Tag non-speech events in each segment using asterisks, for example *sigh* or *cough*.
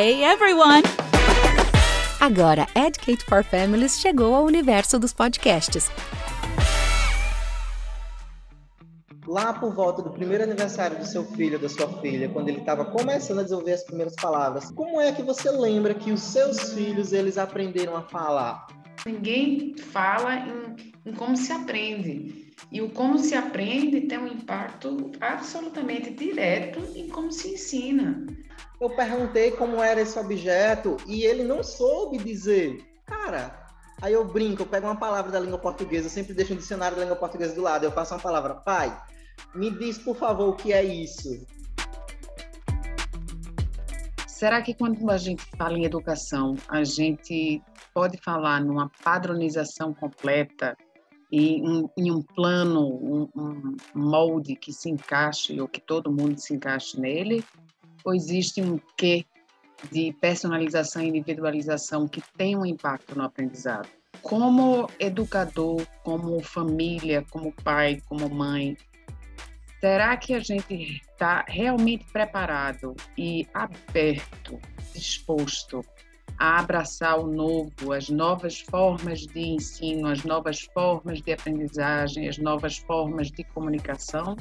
Hey everyone! Agora, Educate for Families chegou ao universo dos podcasts. Lá por volta do primeiro aniversário do seu filho, da sua filha, quando ele estava começando a desenvolver as primeiras palavras, como é que você lembra que os seus filhos eles aprenderam a falar? Ninguém fala em, em como se aprende. E o como se aprende tem um impacto absolutamente direto em como se ensina. Eu perguntei como era esse objeto e ele não soube dizer. Cara, aí eu brinco, eu pego uma palavra da língua portuguesa, eu sempre deixo um dicionário da língua portuguesa do lado, eu passo uma palavra, pai, me diz por favor o que é isso. Será que quando a gente fala em educação, a gente pode falar numa padronização completa e em, um plano, um, um molde que se encaixe ou que todo mundo se encaixe nele? Ou existe um quê de personalização e individualização que tem um impacto no aprendizado? Como educador, como família, como pai, como mãe, será que a gente está realmente preparado e aberto, disposto a abraçar o novo, as novas formas de ensino, as novas formas de aprendizagem, as novas formas de comunicação?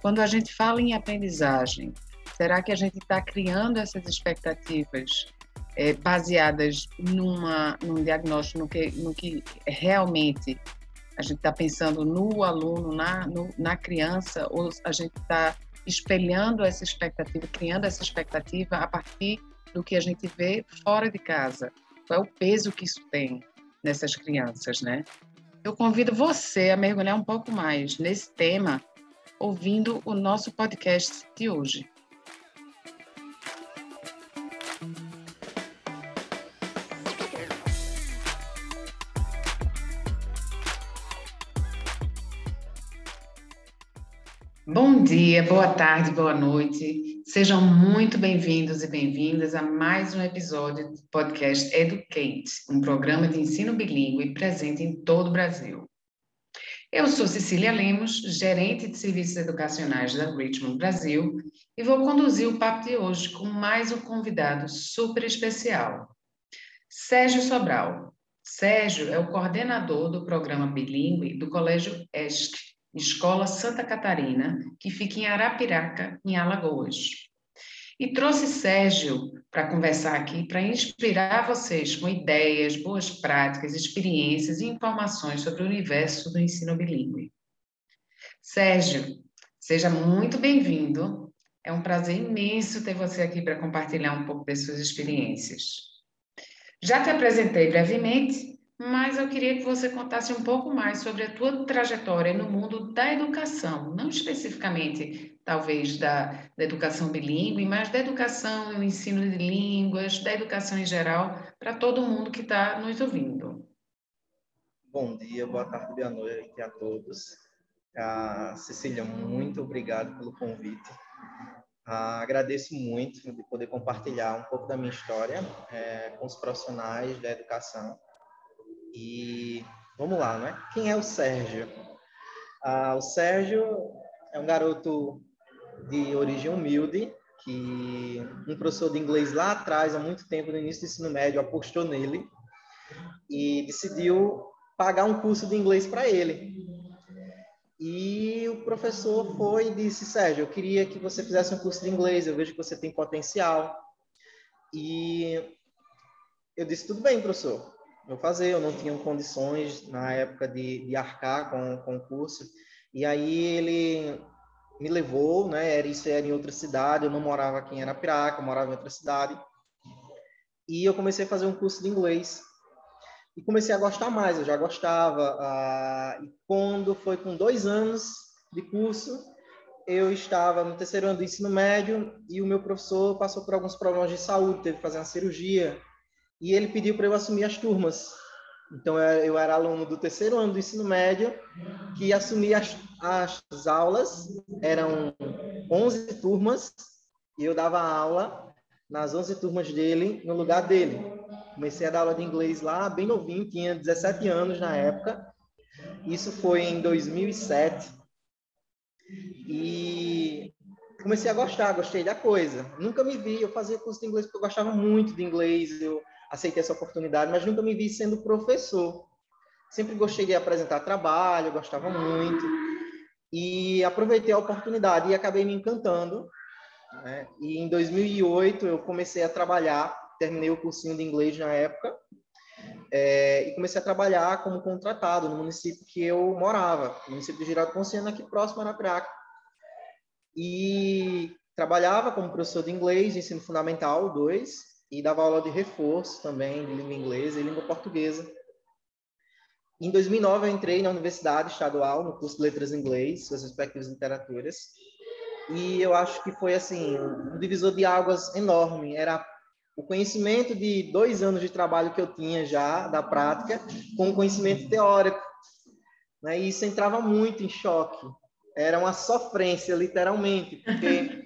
Quando a gente fala em aprendizagem, Será que a gente está criando essas expectativas é, baseadas numa, num diagnóstico, no que, no que realmente a gente está pensando no aluno, na, no, na criança, ou a gente está espelhando essa expectativa, criando essa expectativa a partir do que a gente vê fora de casa? Qual é o peso que isso tem nessas crianças, né? Eu convido você a mergulhar um pouco mais nesse tema ouvindo o nosso podcast de hoje. Dia, boa tarde, boa noite. Sejam muito bem-vindos e bem-vindas a mais um episódio do podcast Educate, um programa de ensino bilíngue presente em todo o Brasil. Eu sou Cecília Lemos, gerente de serviços educacionais da Richmond Brasil, e vou conduzir o papo de hoje com mais um convidado super especial, Sérgio Sobral. Sérgio é o coordenador do programa bilíngue do Colégio ESC, Escola Santa Catarina, que fica em Arapiraca, em Alagoas. E trouxe Sérgio para conversar aqui, para inspirar vocês com ideias, boas práticas, experiências e informações sobre o universo do ensino bilíngue. Sérgio, seja muito bem-vindo. É um prazer imenso ter você aqui para compartilhar um pouco das suas experiências. Já te apresentei brevemente, mas eu queria que você contasse um pouco mais sobre a tua trajetória no mundo da educação, não especificamente, talvez, da, da educação bilíngue, mas da educação e o ensino de línguas, da educação em geral, para todo mundo que está nos ouvindo. Bom dia, boa tarde, boa noite a todos. Ah, Cecília, muito obrigado pelo convite. Ah, agradeço muito de poder compartilhar um pouco da minha história é, com os profissionais da educação e vamos lá, né? Quem é o Sérgio? Ah, o Sérgio é um garoto de origem humilde, que um professor de inglês lá atrás, há muito tempo, no início do ensino médio, apostou nele e decidiu pagar um curso de inglês para ele. E o professor foi e disse: Sérgio, eu queria que você fizesse um curso de inglês, eu vejo que você tem potencial. E eu disse: tudo bem, professor, eu fazer, eu não tinha condições na época de, de arcar com, com o curso. E aí ele me levou, né? Era, isso era em outra cidade, eu não morava aqui em Arapiraca, eu morava em outra cidade. E eu comecei a fazer um curso de inglês. E comecei a gostar mais, eu já gostava. Ah, e quando foi com dois anos de curso, eu estava no terceiro ano do ensino médio e o meu professor passou por alguns problemas de saúde, teve que fazer uma cirurgia e ele pediu para eu assumir as turmas. Então, eu era aluno do terceiro ano do ensino médio, que assumia as, as aulas, eram 11 turmas, e eu dava aula nas 11 turmas dele, no lugar dele. Comecei a dar aula de inglês lá, bem novinho, tinha 17 anos na época. Isso foi em 2007. E comecei a gostar, gostei da coisa. Nunca me vi, eu fazia curso de inglês porque eu gostava muito de inglês, eu aceitei essa oportunidade, mas nunca me vi sendo professor. Sempre gostei de apresentar trabalho, gostava muito. E aproveitei a oportunidade e acabei me encantando. Né? E em 2008 eu comecei a trabalhar, terminei o cursinho de inglês na época, é, e comecei a trabalhar como contratado no município que eu morava, no município de Girado Ponciano, aqui próximo a Arapiraca. E trabalhava como professor de inglês, ensino fundamental 2, e dava aula de reforço também de língua inglesa e língua portuguesa. Em 2009 eu entrei na Universidade Estadual no curso de Letras em Inglês, suas respectivas literaturas, e eu acho que foi assim um divisor de águas enorme. Era o conhecimento de dois anos de trabalho que eu tinha já da prática com o conhecimento teórico, né? E isso entrava muito em choque. Era uma sofrência, literalmente, porque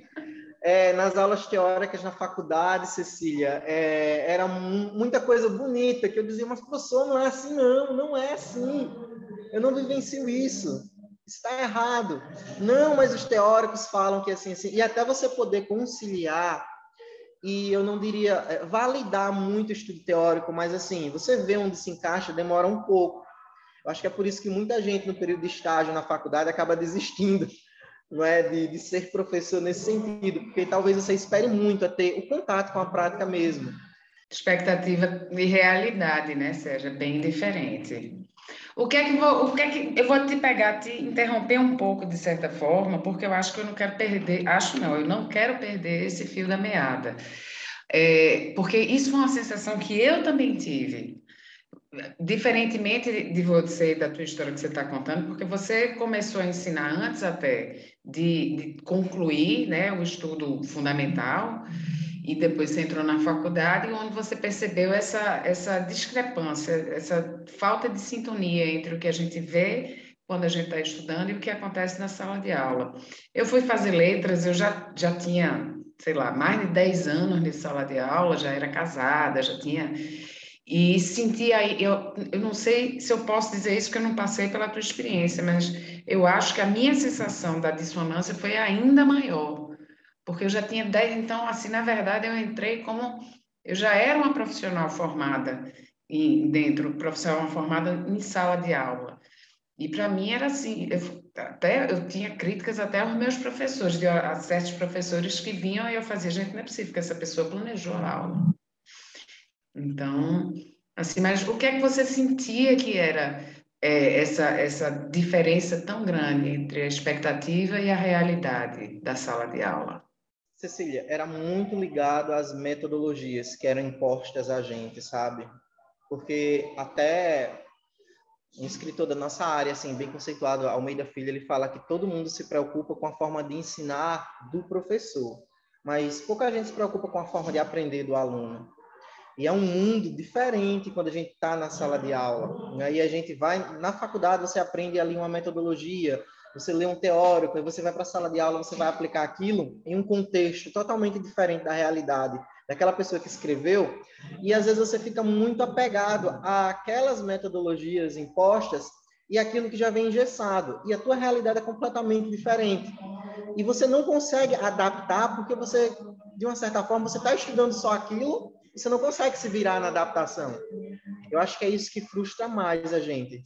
é, nas aulas teóricas na faculdade, Cecília, é, era muita coisa bonita que eu dizia, mas professor, não é assim não, não é assim. Eu não vivencio isso. Está errado. Não, mas os teóricos falam que é assim, assim. E até você poder conciliar e eu não diria é, validar muito o estudo teórico, mas assim, você vê onde se encaixa, demora um pouco. Eu acho que é por isso que muita gente no período de estágio na faculdade acaba desistindo não é de, de ser professor nesse sentido, porque talvez você espere muito a ter o contato com a prática mesmo. Expectativa e realidade, né, Sérgio? É bem diferente. O que é que vou, o que é que eu vou te pegar, te interromper um pouco de certa forma, porque eu acho que eu não quero perder, acho não, eu não quero perder esse fio da meada. É, porque isso foi uma sensação que eu também tive diferentemente de você, da tua história que você está contando, porque você começou a ensinar antes até de, de, concluir né, o estudo fundamental e depois você entrou na faculdade, onde você percebeu essa, essa discrepância, essa falta de sintonia entre o que a gente vê quando a gente está estudando e o que acontece na sala de aula. Eu fui fazer letras, eu já, já tinha, sei lá, mais de 10 anos de sala de aula, já era casada, já tinha e senti aí, eu, eu não sei se eu posso dizer isso, porque eu não passei pela tua experiência, mas eu acho que a minha sensação da dissonância foi ainda maior, porque eu já tinha 10, então, assim, na verdade, eu entrei como, eu já era uma profissional formada e dentro, profissional formada em sala de aula. E para mim era assim, eu, até eu tinha críticas até aos meus professores, de a certos professores que vinham e eu fazia, gente, não é possível que essa pessoa planejou a aula. Então, assim, mas o que é que você sentia que era é, essa, essa diferença tão grande entre a expectativa e a realidade da sala de aula? Cecília, era muito ligado às metodologias que eram impostas a gente, sabe? Porque até um escritor da nossa área, assim, bem conceituado, Almeida Filho, ele fala que todo mundo se preocupa com a forma de ensinar do professor, mas pouca gente se preocupa com a forma de aprender do aluno. E é um mundo diferente quando a gente está na sala de aula. Aí né? a gente vai, na faculdade, você aprende ali uma metodologia, você lê um teórico, aí você vai para a sala de aula, você vai aplicar aquilo em um contexto totalmente diferente da realidade daquela pessoa que escreveu, e às vezes você fica muito apegado àquelas metodologias impostas e aquilo que já vem engessado, e a tua realidade é completamente diferente. E você não consegue adaptar porque você, de uma certa forma, você está estudando só aquilo você não consegue se virar na adaptação. Eu acho que é isso que frustra mais a gente.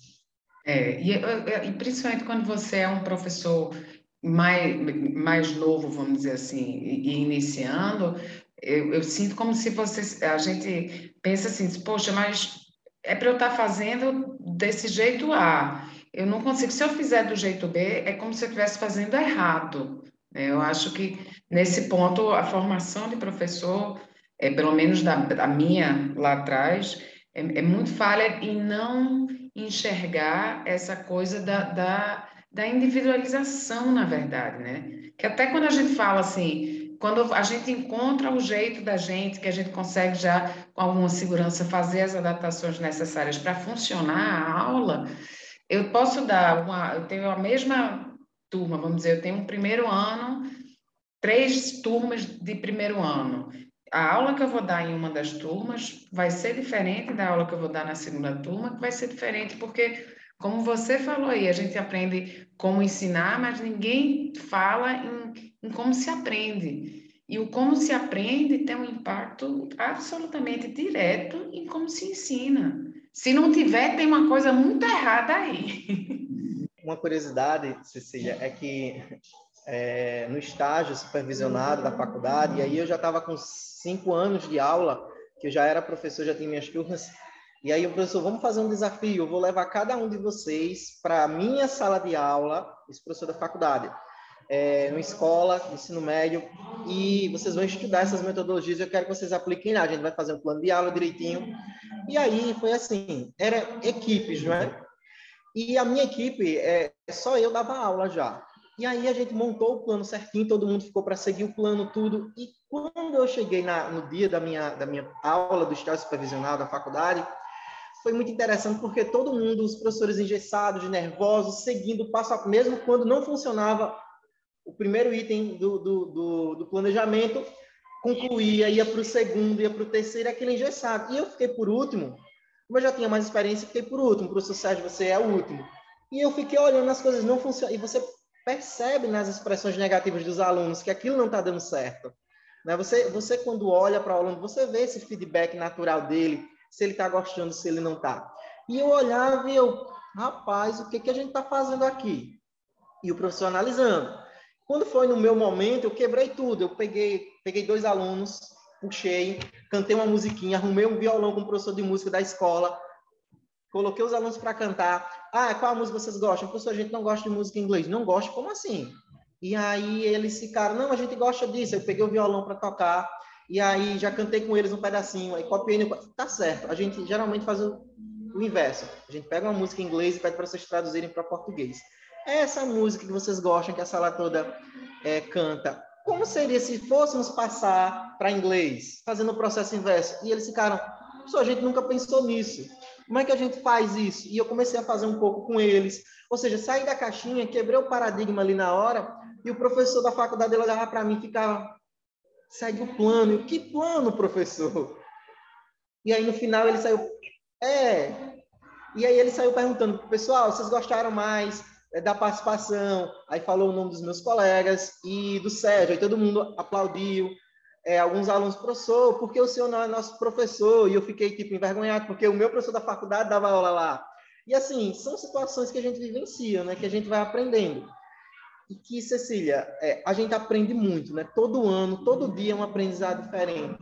É, e, e principalmente quando você é um professor mais, mais novo, vamos dizer assim, e iniciando, eu, eu, sinto como se você, a gente pensa assim, poxa, mas é para eu estar tá fazendo desse jeito A. Eu não consigo, se eu fizer do jeito B, é como se eu estivesse fazendo errado. Eu acho que nesse ponto a formação de professor é, pelo menos da, da minha lá atrás, é, é, muito falha em não enxergar essa coisa da, da, da individualização, na verdade, né? Que até quando a gente fala assim, quando a gente encontra o jeito da gente, que a gente consegue já, com alguma segurança, fazer as adaptações necessárias para funcionar a aula, eu posso dar uma. Eu tenho a mesma turma, vamos dizer, eu tenho um primeiro ano, três turmas de primeiro ano a aula que eu vou dar em uma das turmas vai ser diferente da aula que eu vou dar na segunda turma, que vai ser diferente porque, como você falou aí, a gente aprende como ensinar, mas ninguém fala em, em como se aprende. E o como se aprende tem um impacto absolutamente direto em como se ensina. Se não tiver, tem uma coisa muito errada aí. Uma curiosidade, Cecília, é que é, no estágio supervisionado da faculdade, e aí eu já estava com cinco anos de aula, que eu já era professor, já tinha minhas turmas, e aí o professor, vamos fazer um desafio, eu vou levar cada um de vocês para a minha sala de aula, esse professor da faculdade, é, uma escola, ensino médio, e vocês vão estudar essas metodologias, eu quero que vocês apliquem lá, a gente vai fazer um plano de aula direitinho, e aí foi assim, era equipes, não é? E a minha equipe, é, só eu dava aula já. E aí a gente montou o plano certinho, todo mundo ficou para seguir o plano, tudo. E quando eu cheguei na, no dia da minha, da minha aula do estágio supervisional da faculdade, foi muito interessante porque todo mundo, os professores engessados, nervosos, seguindo passo a mesmo quando não funcionava o primeiro item do, do, do, do planejamento, concluía, ia para o segundo, ia para o terceiro, aquele engessado. E eu fiquei por último, como eu já tinha mais experiência, fiquei por último. Professor Sérgio, você é o último. E eu fiquei olhando as coisas não funcionam. E você percebe nas expressões negativas dos alunos que aquilo não está dando certo. Né? Você, você, quando olha para o aluno, você vê esse feedback natural dele, se ele está gostando, se ele não está. E eu olhava e eu, rapaz, o que, que a gente está fazendo aqui? E o professor analisando. Quando foi no meu momento, eu quebrei tudo. Eu peguei, peguei dois alunos, puxei, cantei uma musiquinha, arrumei um violão com o professor de música da escola, coloquei os alunos para cantar. Ah, qual música vocês gostam? Professor, a gente não gosta de música em inglês. Não gosta? Como assim? E aí eles ficaram, não, a gente gosta disso. Eu peguei o violão para tocar, e aí já cantei com eles um pedacinho, aí copiei. Tá certo, a gente geralmente faz o, o inverso. A gente pega uma música em inglês e pede para vocês traduzirem para português. É essa música que vocês gostam, que a sala toda é, canta, como seria se fôssemos passar para inglês, fazendo o processo inverso? E eles ficaram, só a gente nunca pensou nisso. Como é que a gente faz isso? E eu comecei a fazer um pouco com eles. Ou seja, saí da caixinha, quebrei o paradigma ali na hora, e o professor da faculdade ele olhava para mim e ficava, segue o plano. Eu, que plano, professor? E aí no final ele saiu, é. E aí ele saiu perguntando, pessoal, vocês gostaram mais é, da participação, aí falou o nome dos meus colegas e do Sérgio, aí todo mundo aplaudiu, é, alguns alunos, professor, porque o senhor não é nosso professor? E eu fiquei, tipo, envergonhado, porque o meu professor da faculdade dava aula lá. E, assim, são situações que a gente vivencia, né? Que a gente vai aprendendo. E que, Cecília, é, a gente aprende muito, né? Todo ano, todo dia é um aprendizado diferente.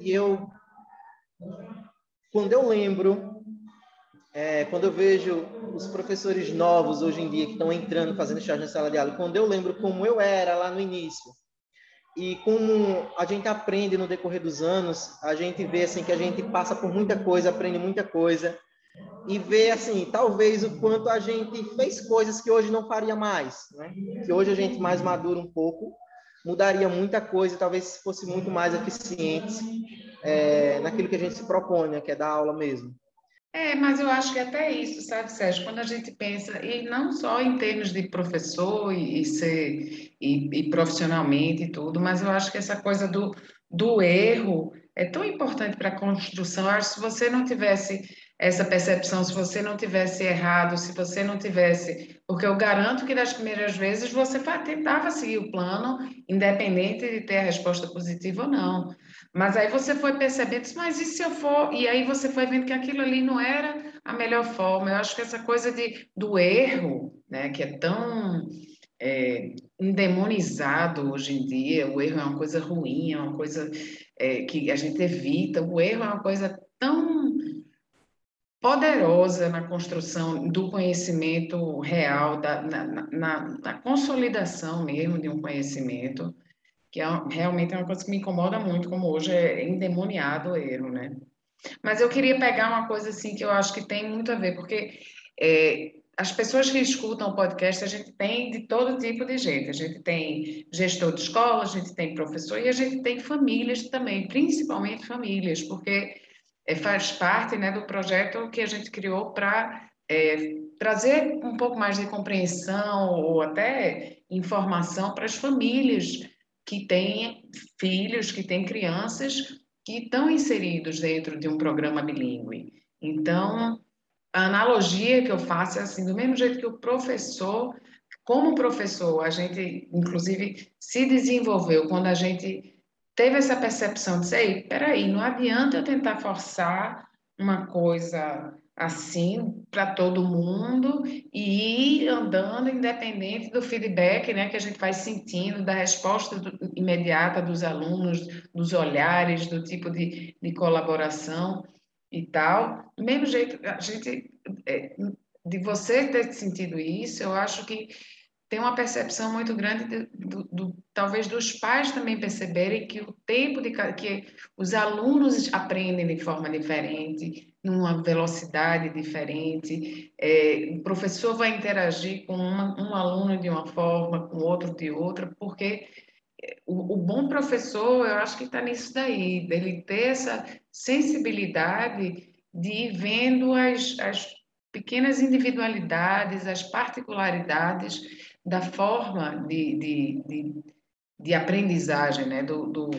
E eu, quando eu lembro é, quando eu vejo os professores novos hoje em dia que estão entrando, fazendo estágio na sala de aula, quando eu lembro como eu era lá no início e como a gente aprende no decorrer dos anos, a gente vê assim que a gente passa por muita coisa, aprende muita coisa e vê assim, talvez o quanto a gente fez coisas que hoje não faria mais, né? Que hoje a gente mais madura um pouco, mudaria muita coisa, talvez fosse muito mais eficiente é, naquilo que a gente se propõe, né? que é dar aula mesmo. É, mas eu acho que até isso, sabe, Sérgio, quando a gente pensa, e não só em termos de professor e, e ser e, e, profissionalmente e tudo, mas eu acho que essa coisa do, do erro é tão importante para a construção. Eu acho que se você não tivesse essa percepção, se você não tivesse errado, se você não tivesse. Porque eu garanto que das primeiras vezes você tentava seguir o plano, independente de ter a resposta positiva ou não. Mas aí você foi percebendo, mas e se eu for? E aí você foi vendo que aquilo ali não era a melhor forma. Eu acho que essa coisa de, do erro, né, que é tão é, endemonizado hoje em dia, o erro é uma coisa ruim, é uma coisa é, que a gente evita, o erro é uma coisa tão poderosa na construção do conhecimento real, da, na, na, na consolidação mesmo de um conhecimento que é, realmente é uma coisa que me incomoda muito, como hoje é endemoniado o erro, né? Mas eu queria pegar uma coisa assim que eu acho que tem muito a ver, porque é, as pessoas que escutam o podcast, a gente tem de todo tipo de gente. A gente tem gestor de escola, a gente tem professor e a gente tem famílias também, principalmente famílias, porque é, faz parte né, do projeto que a gente criou para é, trazer um pouco mais de compreensão ou até informação para as famílias que têm filhos, que têm crianças que estão inseridos dentro de um programa bilíngue. Então, a analogia que eu faço é assim, do mesmo jeito que o professor como professor, a gente, inclusive, se desenvolveu quando a gente teve essa percepção de, sei, peraí, não adianta eu tentar forçar uma coisa assim para todo mundo e ir andando independente do feedback né, que a gente vai sentindo, da resposta do, imediata dos alunos, dos olhares, do tipo de, de colaboração e tal. Do mesmo jeito, a gente, é, de você ter sentido isso, eu acho que tem uma percepção muito grande de, do, do, talvez dos pais também perceberem que o tempo de que os alunos aprendem de forma diferente, numa velocidade diferente, é, o professor vai interagir com uma, um aluno de uma forma, com outro de outra, porque o, o bom professor, eu acho que está nisso daí, dele ter essa sensibilidade de ir vendo as, as pequenas individualidades, as particularidades da forma de, de, de, de aprendizagem, né? do, do,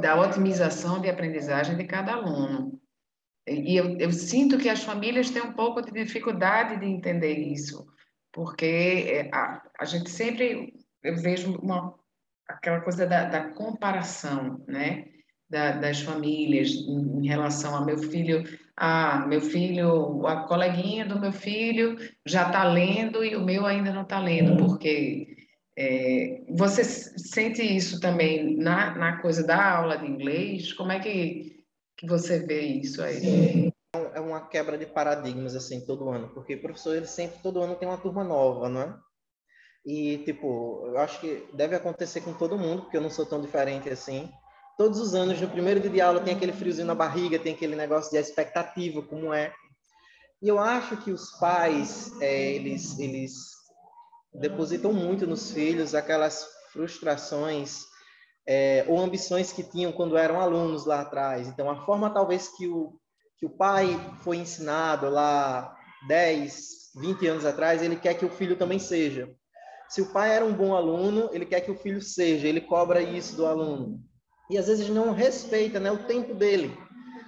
da otimização de aprendizagem de cada aluno. E eu, eu, sinto que as famílias têm um pouco de dificuldade de entender isso, porque é, a, a gente sempre, eu vejo uma, aquela coisa da, da comparação, né? Da, das famílias em, em relação a meu filho, ah, meu filho, a coleguinha do meu filho já está lendo e o meu ainda não está lendo, porque é, você sente isso também na, na coisa da aula de inglês? Como é que que você vê isso aí? É uma quebra de paradigmas, assim, todo ano, porque o professor, ele sempre, todo ano tem uma turma nova, não é? E, tipo, eu acho que deve acontecer com todo mundo, porque eu não sou tão diferente assim. Todos os anos, no primeiro dia de aula, tem aquele friozinho na barriga, tem aquele negócio de expectativa, como é. E eu acho que os pais, é, eles, eles depositam muito nos filhos aquelas frustrações é, ou ambições que tinham quando eram alunos lá atrás. Então, a forma talvez que o, que o pai foi ensinado lá 10, 20 anos atrás, ele quer que o filho também seja. Se o pai era um bom aluno, ele quer que o filho seja, ele cobra isso do aluno. E às vezes não respeita né, o tempo dele.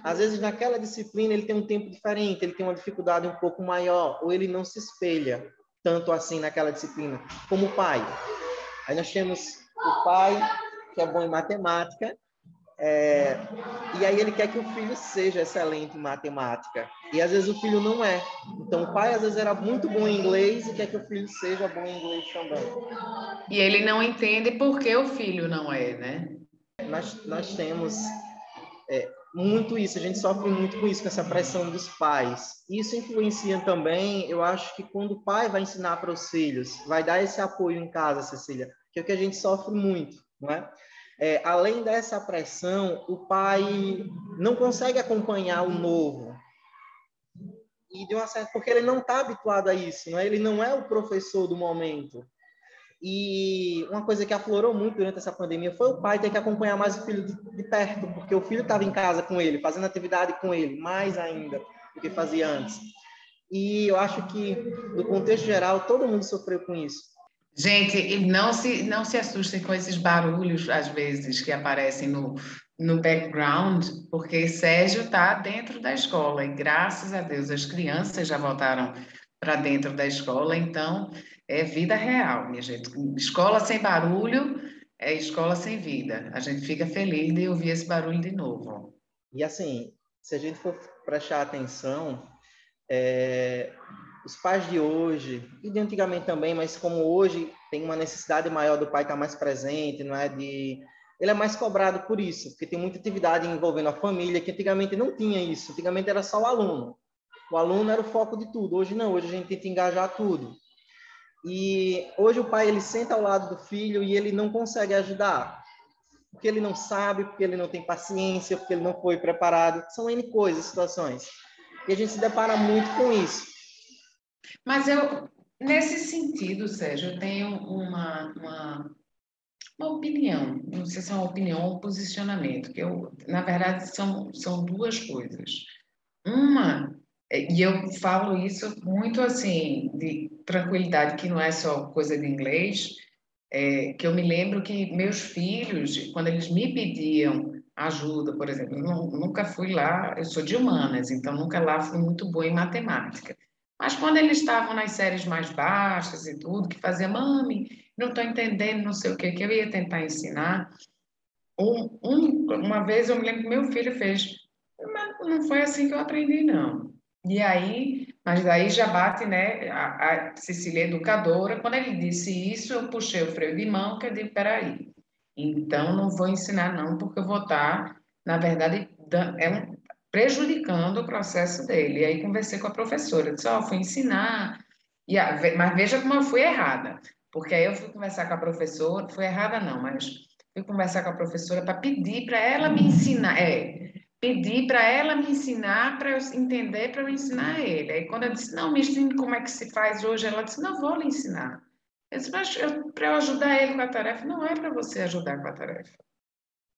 Às vezes naquela disciplina ele tem um tempo diferente, ele tem uma dificuldade um pouco maior, ou ele não se espelha tanto assim naquela disciplina, como o pai. Aí nós temos o pai que é bom em matemática, é, e aí ele quer que o filho seja excelente em matemática. E às vezes o filho não é. Então o pai às vezes era muito bom em inglês e quer que o filho seja bom em inglês também. E ele não entende por que o filho não é, né? Nós, nós temos é, muito isso, a gente sofre muito com isso, com essa pressão dos pais. Isso influencia também, eu acho que quando o pai vai ensinar para os filhos, vai dar esse apoio em casa, Cecília, que é o que a gente sofre muito não é? É, além dessa pressão, o pai não consegue acompanhar o novo. E de uma certa, porque ele não está habituado a isso, não é? ele não é o professor do momento. E uma coisa que aflorou muito durante essa pandemia foi o pai ter que acompanhar mais o filho de, perto, porque o filho estava em casa com ele, fazendo atividade com ele, mais ainda do que fazia antes. E eu acho que, no contexto geral, todo mundo sofreu com isso. Gente, não se, não se assustem com esses barulhos, às vezes, que aparecem no, no background, porque Sérgio está dentro da escola e, graças a Deus, as crianças já voltaram para dentro da escola, então é vida real, minha gente. Escola sem barulho é escola sem vida. A gente fica feliz de ouvir esse barulho de novo. E assim, se a gente for prestar atenção, é, os pais de hoje, e de antigamente também, mas como hoje tem uma necessidade maior do pai estar mais presente, não é? De ele é mais cobrado por isso, porque tem muita atividade envolvendo a família, que antigamente não tinha isso. Antigamente era só o aluno. O aluno era o foco de tudo. Hoje não, hoje a gente tenta engajar tudo. E hoje o pai ele senta ao lado do filho e ele não consegue ajudar. Porque ele não sabe, porque ele não tem paciência, porque ele não foi preparado. São N coisas, situações. E a gente se depara muito com isso. Mas eu, nesse sentido, Sérgio, eu tenho uma, uma, uma opinião, não sei se é uma opinião ou um posicionamento, que eu, na verdade, são, são duas coisas. Uma, e eu falo isso muito assim, de tranquilidade, que não é só coisa de inglês, é, que eu me lembro que meus filhos, quando eles me pediam ajuda, por exemplo, eu nunca fui lá, eu sou de humanas, então nunca lá fui muito boa em matemática. Mas quando eles estavam nas séries mais baixas e tudo, que fazia, mami, não estou entendendo, não sei o que, que eu ia tentar ensinar. Um, um, uma vez eu me lembro que meu filho fez, mas não foi assim que eu aprendi, não. E aí, mas daí já bate, né, a, a Cecília educadora, quando ele disse isso, eu puxei o freio de mão, que eu digo, peraí, então não vou ensinar não, porque eu vou estar, na verdade, é prejudicando o processo dele. E aí conversei com a professora, disse, ó, oh, fui ensinar, e a, mas veja como eu fui errada, porque aí eu fui conversar com a professora, fui errada não, mas fui conversar com a professora para pedir para ela me ensinar, é, pedi para ela me ensinar, para eu entender, para eu ensinar ele. Aí quando eu disse, não, me ensine como é que se faz hoje, ela disse, não, vou lhe ensinar. Eu disse, mas para eu ajudar ele com a tarefa, não é para você ajudar com a tarefa.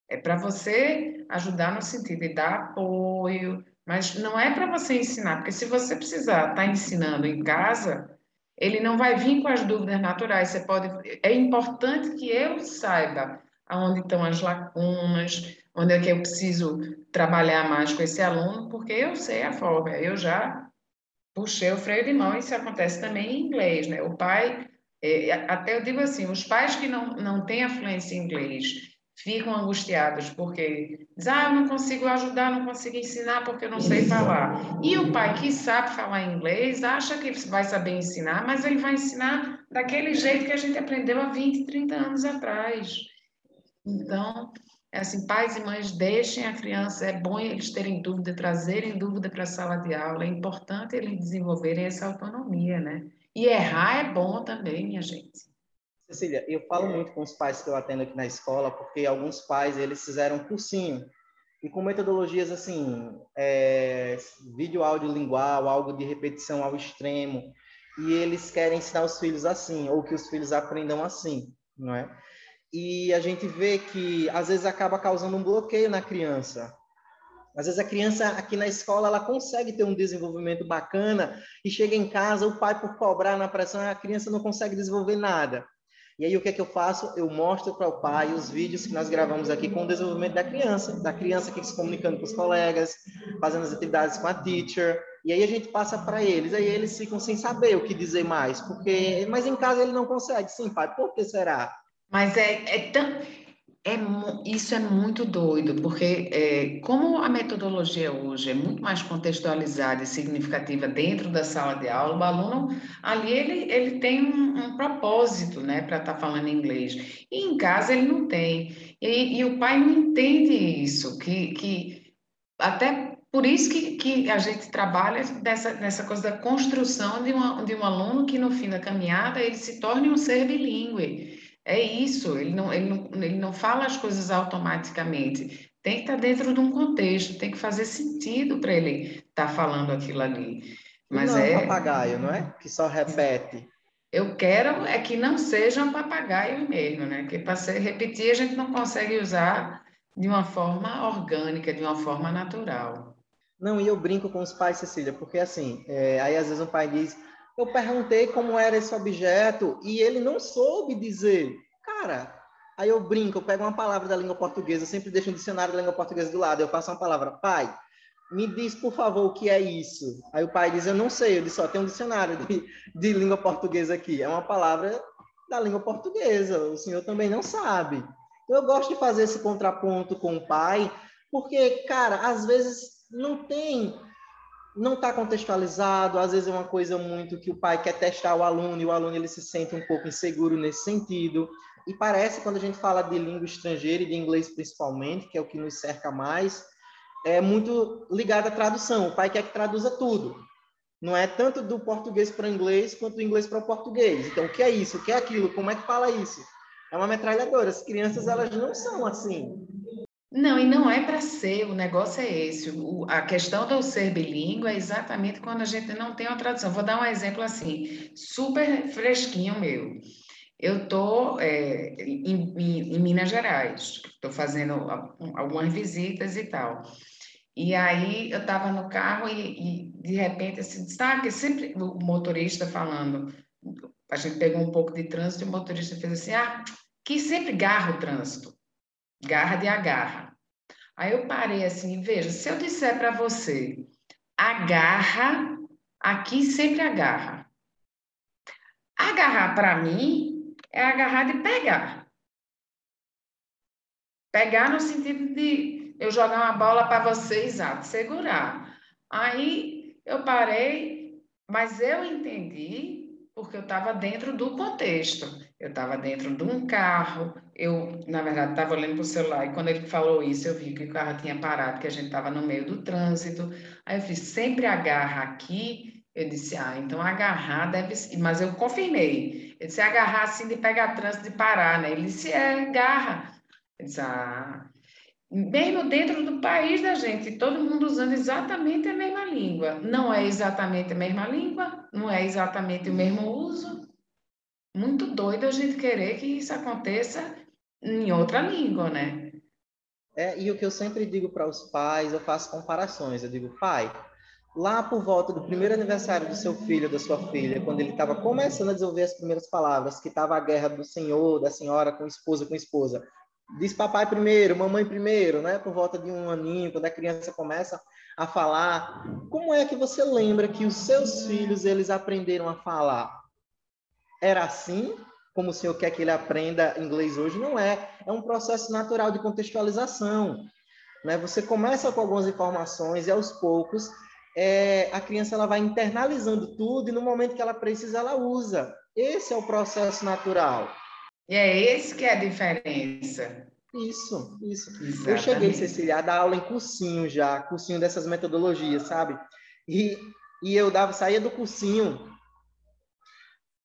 É para você ajudar no sentido de dar apoio, mas não é para você ensinar, porque se você precisar estar tá ensinando em casa, ele não vai vir com as dúvidas naturais. Você pode, é importante que eu saiba aonde estão as lacunas, onde é que eu preciso trabalhar mais com esse aluno, porque eu sei a forma, eu já puxei o freio de mão, isso acontece também em inglês, né? O pai, é, até eu digo assim, os pais que não, não têm afluência em inglês ficam angustiados porque dizem, ah, eu não consigo ajudar, não consigo ensinar porque eu não sei falar. E o pai que sabe falar inglês acha que vai saber ensinar, mas ele vai ensinar daquele jeito que a gente aprendeu há 20, 30 anos atrás. Então, é assim, pais e mães deixem a criança, é bom eles terem dúvida, trazerem dúvida para a sala de aula, é importante eles desenvolverem essa autonomia, né? E errar é bom também, minha gente. Cecília, eu falo muito com os pais que eu atendo aqui na escola, porque alguns pais, eles fizeram um cursinho, e com metodologias assim, é, vídeo áudio lingual, algo de repetição ao extremo, e eles querem ensinar os filhos assim, ou que os filhos aprendam assim, não é? E a gente vê que às vezes acaba causando um bloqueio na criança. Às vezes a criança aqui na escola ela consegue ter um desenvolvimento bacana e chega em casa o pai por cobrar na pressão a criança não consegue desenvolver nada. E aí o que é que eu faço? Eu mostro para o pai os vídeos que nós gravamos aqui com o desenvolvimento da criança, da criança que se comunicando com os colegas, fazendo as atividades com a teacher. E aí a gente passa para eles, aí eles ficam sem saber o que dizer mais, porque mas em casa ele não consegue. Sim, pai, por que será? Mas é, é tão. É, isso é muito doido, porque é, como a metodologia hoje é muito mais contextualizada e significativa dentro da sala de aula, o aluno ali ele, ele tem um, um propósito né, para estar tá falando inglês. E em casa ele não tem. E, e o pai não entende isso, que, que até por isso que, que a gente trabalha nessa, nessa coisa da construção de, uma, de um aluno que no fim da caminhada ele se torne um ser bilíngue é isso, ele não, ele não, ele não fala as coisas automaticamente. Tem que estar dentro de um contexto, tem que fazer sentido para ele estar tá falando aquilo ali. Mas não é um papagaio, não é? Que só repete. Eu quero é que não seja um papagaio mesmo, né? Que para repetir a gente não consegue usar de uma forma orgânica, de uma forma natural. Não, e eu brinco com os pais, Cecília, porque assim, é, aí às vezes um pai diz, eu perguntei como era esse objeto e ele não soube dizer. Cara, aí eu brinco, eu pego uma palavra da língua portuguesa, sempre deixo um dicionário da língua portuguesa do lado, eu faço uma palavra, pai, me diz, por favor, o que é isso? Aí o pai diz, eu não sei, eu disse, só tem um dicionário de, de língua portuguesa aqui. É uma palavra da língua portuguesa, o senhor também não sabe. Eu gosto de fazer esse contraponto com o pai, porque, cara, às vezes não tem não está contextualizado, às vezes é uma coisa muito que o pai quer testar o aluno e o aluno ele se sente um pouco inseguro nesse sentido. E parece, quando a gente fala de língua estrangeira e de inglês principalmente, que é o que nos cerca mais, é muito ligado à tradução. O pai quer que traduza tudo. Não é tanto do português para o inglês quanto do inglês para o português. Então, o que é isso? O que é aquilo? Como é que fala isso? É uma metralhadora. As crianças, elas não são assim. Não, e não é para ser, o negócio é esse. O, a questão do ser bilíngue é exatamente quando a gente não tem uma tradução. Vou dar um exemplo assim, super fresquinho meu. Eu estou é, em, em, em, Minas Gerais, estou fazendo algumas visitas e tal. E aí eu estava no carro e, e, de repente assim, sabe que sempre o motorista falando, a gente pegou um pouco de trânsito e o motorista fez assim, ah, que sempre garra o trânsito garra de agarra. Aí eu parei assim, veja, se eu disser para você, agarra, Aqui sempre agarra. Agarrar, para mim, é agarrar de pegar. Pegar no sentido de eu jogar uma bola para você, exato, segurar. Aí eu parei, mas eu entendi porque eu estava dentro do contexto. Eu estava dentro de um carro, eu, na verdade, estava olhando para o celular e quando ele falou isso, eu vi que o carro tinha parado, que a gente estava no meio do trânsito. Aí eu fiz, sempre agarra aqui. Eu disse, ah, então agarrar deve ser. Mas eu confirmei. Eu disse, agarrar assim de pegar trânsito, de parar, né? Ele disse, é, agarra. Eu disse, ah, mesmo dentro do país da gente, todo mundo usando exatamente a mesma língua. Não é exatamente a mesma língua, não é exatamente o mesmo uso. Muito doido a gente querer que isso aconteça em outra língua, né? É, e o que eu sempre digo para os pais, eu faço comparações. Eu digo, pai, lá por volta do primeiro aniversário do seu filho, da sua filha, quando ele estava começando a desenvolver as primeiras palavras, que estava a guerra do senhor, da senhora com esposa com esposa, diz papai primeiro, mamãe primeiro, né? Por volta de um aninho, quando a criança começa a falar, como é que você lembra que os seus filhos eles aprenderam a falar? Era assim? Como o senhor quer que ele aprenda inglês hoje? Não é. É um processo natural de contextualização. Né? Você começa com algumas informações e aos poucos é, a criança ela vai internalizando tudo e no momento que ela precisa ela usa. Esse é o processo natural. E é esse que é a diferença. Isso, isso. Exatamente. Eu cheguei, Cecília, a dar aula em cursinho já, cursinho dessas metodologias, sabe? E, e eu dava, saía do cursinho,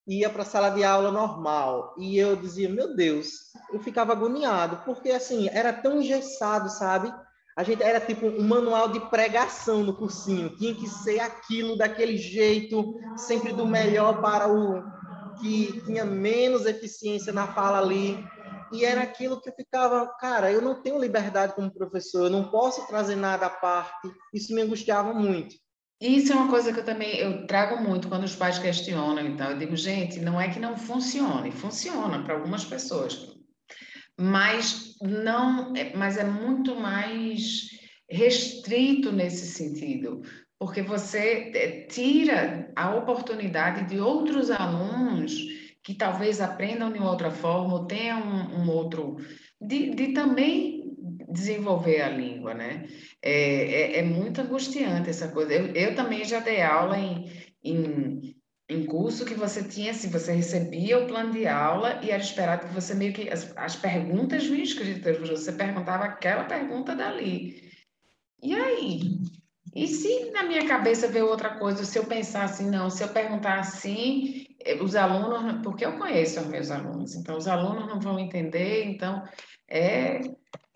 ia para a sala de aula normal, e eu dizia, meu Deus, eu ficava agoniado, porque assim, era tão engessado, sabe? A gente era tipo um manual de pregação no cursinho, tinha que ser aquilo daquele jeito, sempre do melhor para o que tinha menos eficiência na fala ali. E era aquilo que eu ficava, cara, eu não tenho liberdade como professor, eu não posso trazer nada à parte. Isso me angustiava muito. Isso é uma coisa que eu também eu trago muito quando os pais questionam então. Eu digo, gente, não é que não funcione, funciona para algumas pessoas. Mas não, é, mas é muito mais restrito nesse sentido porque você eh, tira a oportunidade de outros alunos que talvez aprendam de outra forma, ou tenham um, um outro, de, de, também desenvolver a língua, né? É, é, é, muito angustiante essa coisa. Eu, eu também já dei aula em, em, em curso que você tinha, assim, você recebia o plano de aula e era esperado que você meio que, as, as perguntas vinham escritas, você perguntava aquela pergunta dali. E aí? E se na minha cabeça veio outra coisa, se eu pensar assim, não, se eu perguntar assim, eh, os alunos, porque eu conheço os meus alunos, então os alunos não vão entender, então é,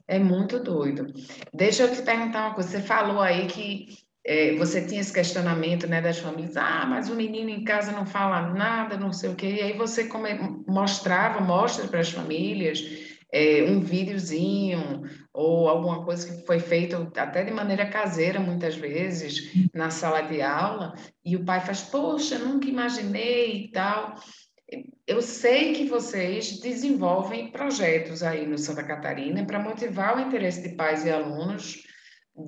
é muito doido. Deixa eu te perguntar uma coisa, você falou aí que é, você tinha esse questionamento né, das famílias, ah, mas o menino em casa não fala nada, não sei o quê, e aí você come, mostrava, mostra para as famílias é, um videozinho ou alguma coisa que foi feita até de maneira caseira, muitas vezes, na sala de aula, e o pai faz, poxa, nunca imaginei e tal. Eu sei que vocês desenvolvem projetos aí no Santa Catarina para motivar o interesse de pais e alunos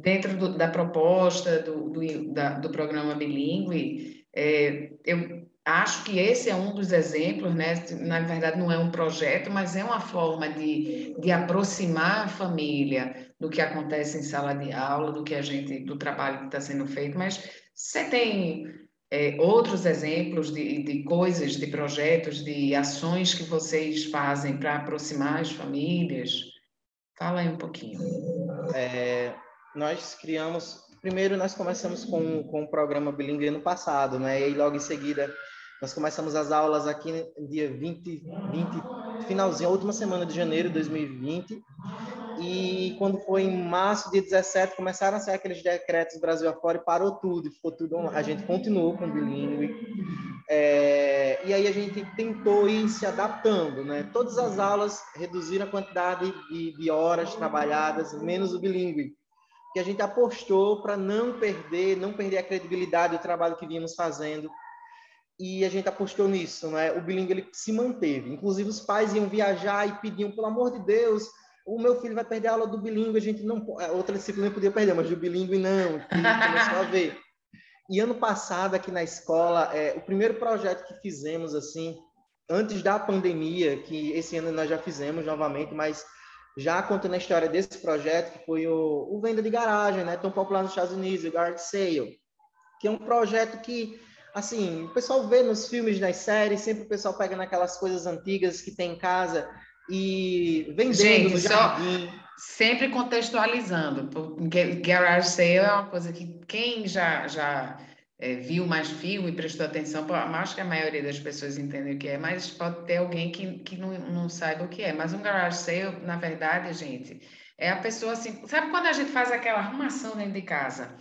dentro do, da proposta do, do, da, do programa bilíngue. É, eu Acho que esse é um dos exemplos, né? Na verdade, não é um projeto, mas é uma forma de, de aproximar a família do que acontece em sala de aula, do que a gente, do trabalho que está sendo feito. Mas você tem é, outros exemplos de, de coisas, de projetos, de ações que vocês fazem para aproximar as famílias? Fala aí um pouquinho. É, nós criamos primeiro nós começamos com, com o programa bilíngue no passado, né? E logo em seguida nós começamos as aulas aqui no dia 20, 20, finalzinho, última semana de janeiro de 2020. E quando foi em março, dia 17, começaram a sair aqueles decretos Brasil afora e parou tudo, ficou tudo A gente continuou com o bilíngue. É, e aí a gente tentou ir se adaptando, né? Todas as aulas reduziram a quantidade de, de horas trabalhadas, menos o bilíngue que a gente apostou para não perder, não perder a credibilidade do trabalho que vínhamos fazendo e a gente apostou nisso, né? O bilíngue ele se manteve. Inclusive os pais iam viajar e pediam, pelo amor de Deus, o meu filho vai perder a aula do bilíngue, a gente não outra disciplina podia perder, mas do bilíngue não, começou a ver. E ano passado, aqui na escola, é, o primeiro projeto que fizemos, assim, antes da pandemia, que esse ano nós já fizemos novamente, mas já contando a história desse projeto, que foi o, o Venda de Garagem, né, tão popular nos Estados Unidos, o Garage Sale, que é um projeto que, assim, o pessoal vê nos filmes, nas séries, sempre o pessoal pega naquelas coisas antigas que tem em casa e vendendo Gente. Só sempre contextualizando, porque garage sale é uma coisa que quem já, já é, viu mais filme e prestou atenção, acho que a maioria das pessoas entende o que é, mas pode ter alguém que, que não, não saiba o que é. Mas um garage sale, na verdade, gente, é a pessoa assim, sabe quando a gente faz aquela arrumação dentro de casa?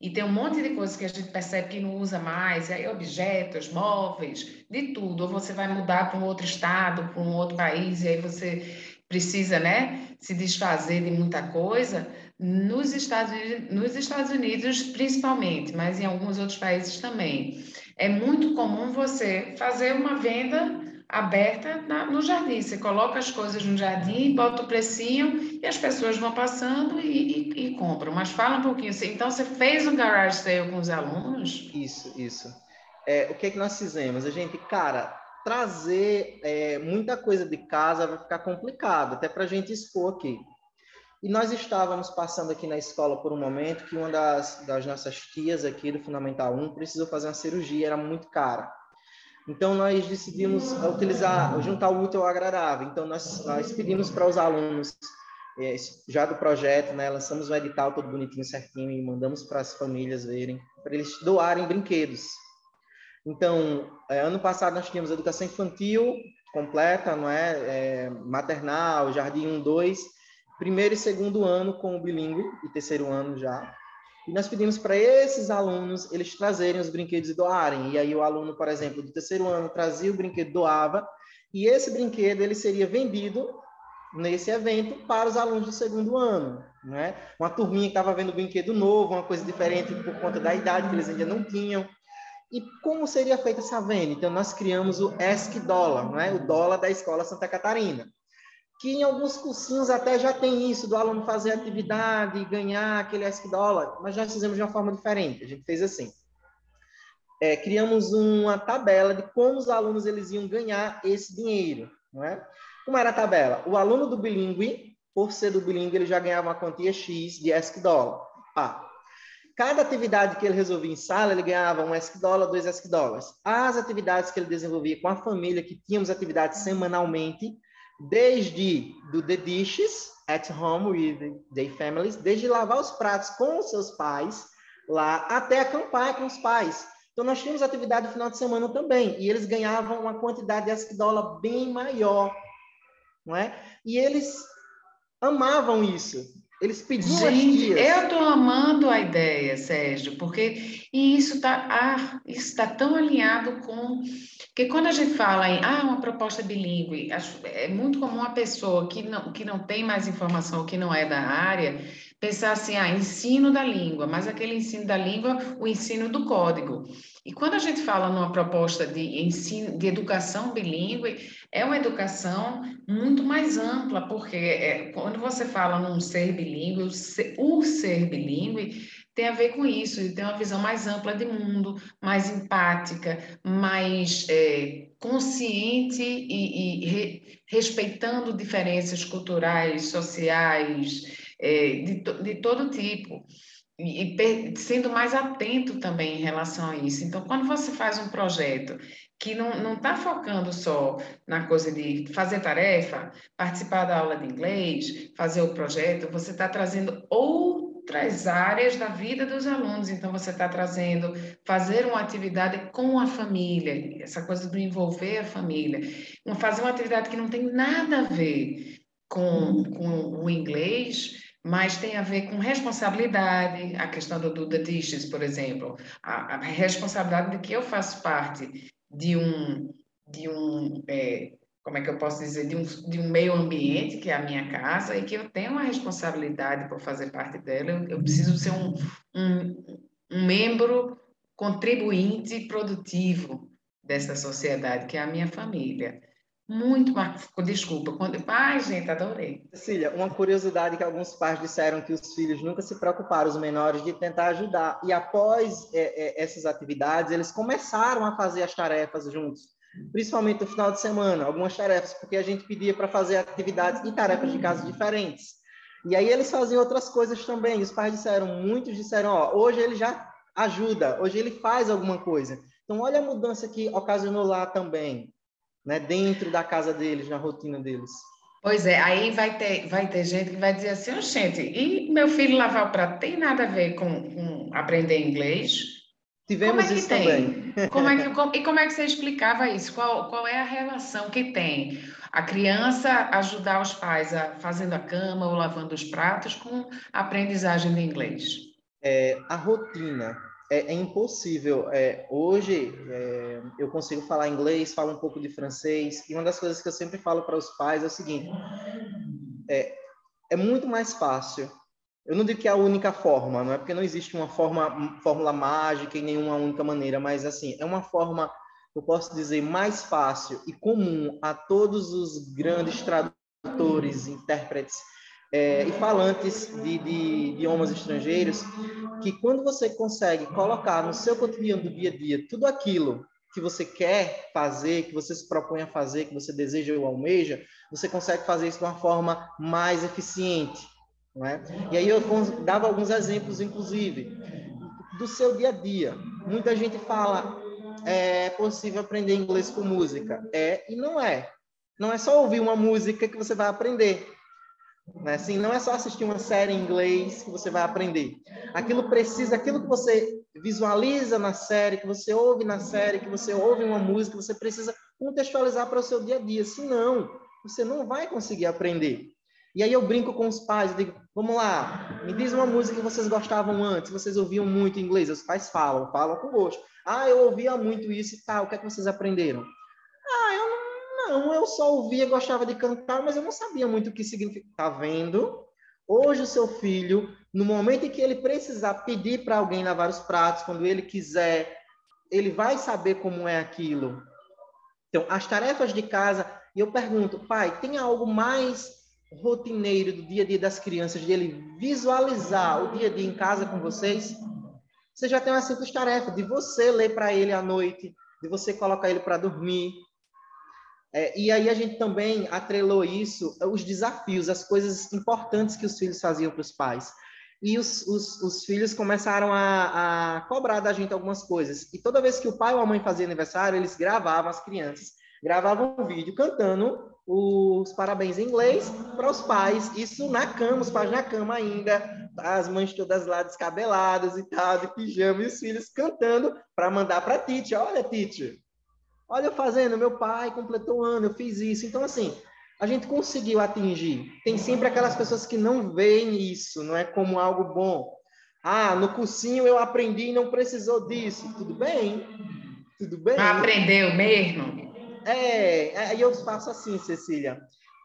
E tem um monte de coisas que a gente percebe que não usa mais, aí objetos, móveis, de tudo. Ou você vai mudar para um outro estado, para um outro país, e aí você precisa, né, se desfazer de muita coisa. Nos Estados, Unidos, nos Estados Unidos, principalmente, mas em alguns outros países também. É muito comum você fazer uma venda aberta na, no jardim. Você coloca as coisas no jardim, bota o precinho e as pessoas vão passando e, e, e compram. Mas fala um pouquinho assim. Então, você fez um garage sale com os alunos? Isso, isso. É, o que, é que nós fizemos? A gente, cara, trazer é, muita coisa de casa vai ficar complicado, até para a gente expor aqui. E nós estávamos passando aqui na escola por um momento que uma das, das nossas tias aqui do Fundamental 1 precisou fazer uma cirurgia, era muito cara. Então, nós decidimos utilizar, juntar o útil ao agradável. Então, nós, nós pedimos para os alunos, é, já do projeto, né, lançamos um edital todo bonitinho, certinho, e mandamos para as famílias verem, para eles doarem brinquedos. Então, é, ano passado nós tínhamos educação infantil completa, não é? é maternal, jardim 1, 2, primeiro e segundo ano com o bilíngue, e terceiro ano já. E nós pedimos para esses alunos eles trazerem os brinquedos e doarem. E aí o aluno, por exemplo, do terceiro ano trazia o brinquedo, doava, e esse brinquedo ele seria vendido nesse evento para os alunos do segundo ano, né? Uma turminha que estava vendo brinquedo novo, uma coisa diferente por conta da idade que eles ainda não tinham. E como seria feita essa venda? Então nós criamos o ESC Dólar, né? O dólar da Escola Santa Catarina que em alguns cursinhos até já tem isso, do aluno fazer atividade e ganhar aquele ESC dólar, mas nós fizemos de uma forma diferente. A gente fez assim. É, criamos uma tabela de como os alunos eles iam ganhar esse dinheiro. Não é? Como era a tabela? O aluno do bilíngue, por ser do bilíngue, ele já ganhava uma quantia X de ESC dólar. Ah, cada atividade que ele resolvia em sala, ele ganhava um ESC dólar, dois ESC dólares. As atividades que ele desenvolvia com a família, que tínhamos atividades semanalmente, desde do The Dishes at Home with the Families, desde lavar os pratos com os seus pais lá até acampar com os pais. Então nós tínhamos atividade no final de semana também e eles ganhavam uma quantidade de dólar bem maior, não é? E eles amavam isso. Eles pediam Gente, eu estou amando a ideia, Sérgio, porque e isso está ah, isso tá tão alinhado com porque quando a gente fala em ah, uma proposta bilíngue, é muito comum a pessoa que não, que não tem mais informação, que não é da área, pensar assim, ah, ensino da língua, mas aquele ensino da língua, o ensino do código. E quando a gente fala numa proposta de ensino, de educação bilíngue, é uma educação muito mais ampla, porque é, quando você fala num ser bilíngue, o ser, o ser bilíngue tem a ver com isso, ele tem uma visão mais ampla de mundo, mais empática, mais é, consciente e, e re, respeitando diferenças culturais, sociais, é, de, de todo tipo. E, e sendo mais atento também em relação a isso. Então, quando você faz um projeto que não está focando só na coisa de fazer tarefa, participar da aula de inglês, fazer o projeto, você está trazendo outras áreas da vida dos alunos. Então, você está trazendo fazer uma atividade com a família, essa coisa do envolver a família, fazer uma atividade que não tem nada a ver com, com o inglês, mas tem a ver com responsabilidade, a questão do, do The Dishes, por exemplo, a, a responsabilidade de que eu faço parte de um, de um é, como é que eu posso dizer, de um, de um meio ambiente, que é a minha casa, e que eu tenho uma responsabilidade por fazer parte dela, eu, eu preciso ser um, um, um membro contribuinte produtivo dessa sociedade, que é a minha família. Muito mais. Desculpa, quando. Ai, gente, adorei. Cecília, uma curiosidade que alguns pais disseram que os filhos nunca se preocuparam, os menores, de tentar ajudar. E após é, é, essas atividades, eles começaram a fazer as tarefas juntos, principalmente no final de semana, algumas tarefas, porque a gente pedia para fazer atividades e tarefas de casa diferentes. E aí eles faziam outras coisas também. Os pais disseram, muitos disseram, ó, hoje ele já ajuda, hoje ele faz alguma coisa. Então, olha a mudança que ocasionou lá também né, dentro da casa deles, na rotina deles. Pois é, aí vai ter, vai ter gente que vai dizer assim, gente, e meu filho lavar o prato tem nada a ver com, com aprender inglês? Tivemos é isso tem? também. Como é que, *laughs* como, e como é que você explicava isso? Qual, qual é a relação que tem a criança ajudar os pais a fazendo a cama ou lavando os pratos com a aprendizagem de inglês? É, a rotina é, é impossível. É, hoje é, eu consigo falar inglês, falo um pouco de francês, e uma das coisas que eu sempre falo para os pais é o seguinte: é, é muito mais fácil. Eu não digo que é a única forma, não é porque não existe uma forma, fórmula mágica e nenhuma única maneira, mas assim, é uma forma, eu posso dizer, mais fácil e comum a todos os grandes tradutores, intérpretes é, e falantes de, de, idiomas estrangeiros, que quando você consegue colocar no seu cotidiano do dia a dia tudo aquilo que você quer fazer, que você se propõe a fazer, que você deseja ou almeja, você consegue fazer isso de uma forma mais eficiente. Não é? E aí eu dava alguns exemplos, inclusive, do seu dia a dia. Muita gente fala, é possível aprender inglês com música. É e não é. Não é só ouvir uma música que você vai aprender. Né? Assim, não é só assistir uma série em inglês que você vai aprender. Aquilo precisa, aquilo que você visualiza na série, que você ouve na série, que você ouve uma música, você precisa contextualizar para o seu dia a dia. Senão, você não vai conseguir aprender. E aí eu brinco com os pais, eu digo, vamos lá, me diz uma música que vocês gostavam antes, vocês ouviam muito inglês. Os pais falam, falam com gosto. Ah, eu ouvia muito isso e tal, o que é que vocês aprenderam? Ah, eu não eu só ouvia, gostava de cantar, mas eu não sabia muito o que significava. Tá vendo? Hoje o seu filho, no momento em que ele precisar pedir para alguém lavar os pratos, quando ele quiser, ele vai saber como é aquilo. Então, as tarefas de casa, e eu pergunto, pai, tem algo mais rotineiro do dia a dia das crianças, de ele visualizar o dia a dia em casa com vocês? Você já tem uma simples tarefa de você ler para ele à noite, de você colocar ele para dormir, é, e aí a gente também atrelou isso, os desafios, as coisas importantes que os filhos faziam para os pais. E os, os, os filhos começaram a, a, cobrar da gente algumas coisas. E toda vez que o pai ou a mãe fazia aniversário, eles gravavam as crianças, gravavam um vídeo cantando os parabéns em inglês para os pais. Isso na cama, os pais na cama ainda, as mães todas lá descabeladas e tal, de pijama, e os filhos cantando para mandar para a Tite. Olha, Tite, Olha eu fazendo, meu pai completou um ano, eu fiz isso. Então, assim, a gente conseguiu atingir. Tem sempre aquelas pessoas que não veem isso, não é como algo bom. Ah, no cursinho eu aprendi e não precisou disso. Tudo bem, tudo bem. Aprendeu mesmo? É, aí eu faço assim, Cecília.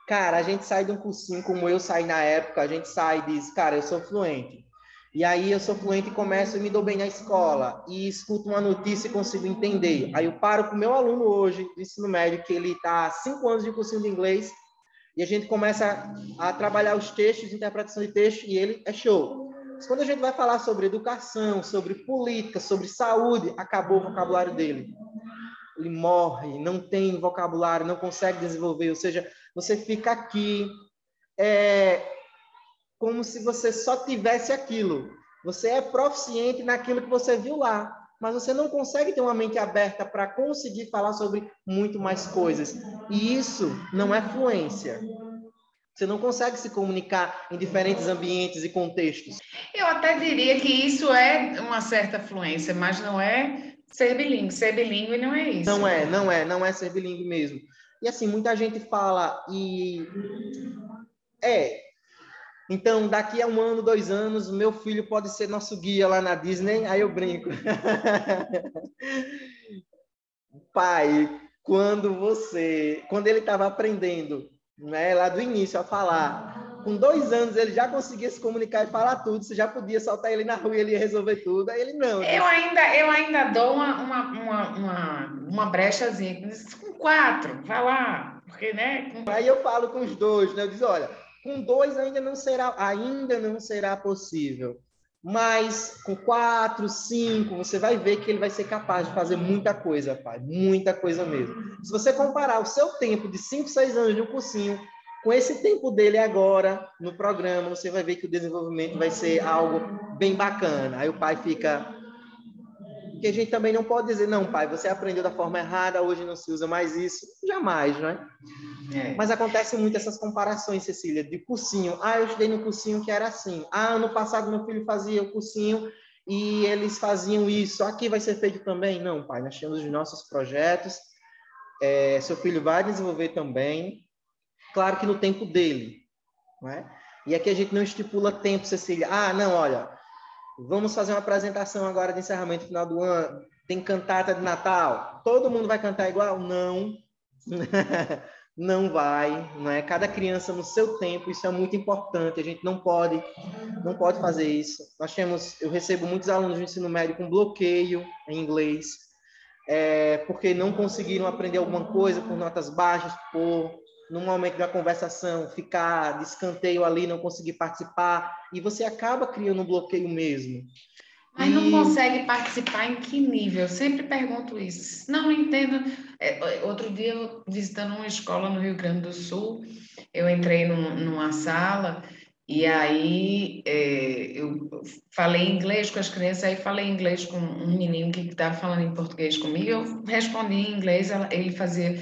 Cara, a gente sai de um cursinho como eu saí na época, a gente sai e diz, cara, eu sou fluente. E aí eu sou fluente e começo e me dou bem na escola e escuto uma notícia e consigo entender. Aí eu paro com meu aluno hoje, do ensino médio, que ele está há cinco anos de cursinho de inglês, e a gente começa a trabalhar os textos, interpretação de texto, e ele é show. Mas quando a gente vai falar sobre educação, sobre política, sobre saúde, acabou o vocabulário dele. Ele morre, não tem vocabulário, não consegue desenvolver. Ou seja, você fica aqui é, como se você só tivesse aquilo. Você é proficiente naquilo que você viu lá, mas você não consegue ter uma mente aberta para conseguir falar sobre muito mais coisas. E isso não é fluência. Você não consegue se comunicar em diferentes ambientes e contextos. Eu até diria que isso é uma certa fluência, mas não é ser bilíngue. Ser bilíngue não é isso. Não é, não é, não é ser bilíngue mesmo. E assim, muita gente fala e é, então, daqui a um ano, dois anos, meu filho pode ser nosso guia lá na Disney. Aí eu brinco. *laughs* Pai, quando você, quando ele estava aprendendo, né, lá do início a falar, com dois anos ele já conseguia se comunicar e falar tudo. Você já podia soltar ele na rua e ele ia resolver tudo. Aí ele não. Eu ainda, eu ainda dou uma, uma, uma, uma, uma brechazinha. Com quatro, vai lá, Porque, né? Com... Aí eu falo com os dois, né? Eu digo, olha, com dois ainda não será, ainda não será possível. Mas com quatro, cinco, você vai ver que ele vai ser capaz de fazer muita coisa, pai. Muita coisa mesmo. Se você comparar o seu tempo de cinco, seis anos no cursinho com esse tempo dele agora no programa, você vai ver que o desenvolvimento vai ser algo bem bacana. Aí o pai fica. Que a gente também não pode dizer, não, pai, você aprendeu da forma errada, hoje não se usa mais isso. Jamais, não é? Mas acontecem muito essas comparações, Cecília, de cursinho. Ah, eu estudei no cursinho que era assim. Ah, ano passado meu filho fazia o cursinho e eles faziam isso. Aqui vai ser feito também? Não, pai, nós temos os nossos projetos. É, seu filho vai desenvolver também claro que no tempo dele. Não é? E aqui a gente não estipula tempo, Cecília. Ah, não, olha, vamos fazer uma apresentação agora de encerramento final do ano. Tem cantata de Natal. Todo mundo vai cantar igual? Não. *laughs* não vai, não é? Cada criança no seu tempo, isso é muito importante. A gente não pode, não pode fazer isso. Nós temos, eu recebo muitos alunos do ensino médio com bloqueio em inglês, é, porque não conseguiram aprender alguma coisa por notas baixas, por num momento da conversação, ficar de escanteio ali, não conseguir participar, e você acaba criando um bloqueio mesmo. Mas não consegue participar em que nível? Eu sempre pergunto isso. Não entendo. É, outro dia, visitando uma escola no Rio Grande do Sul, eu entrei num, numa sala e aí é, eu falei inglês com as crianças, aí falei inglês com um menino que estava falando em português comigo, eu respondi em inglês, ele fazia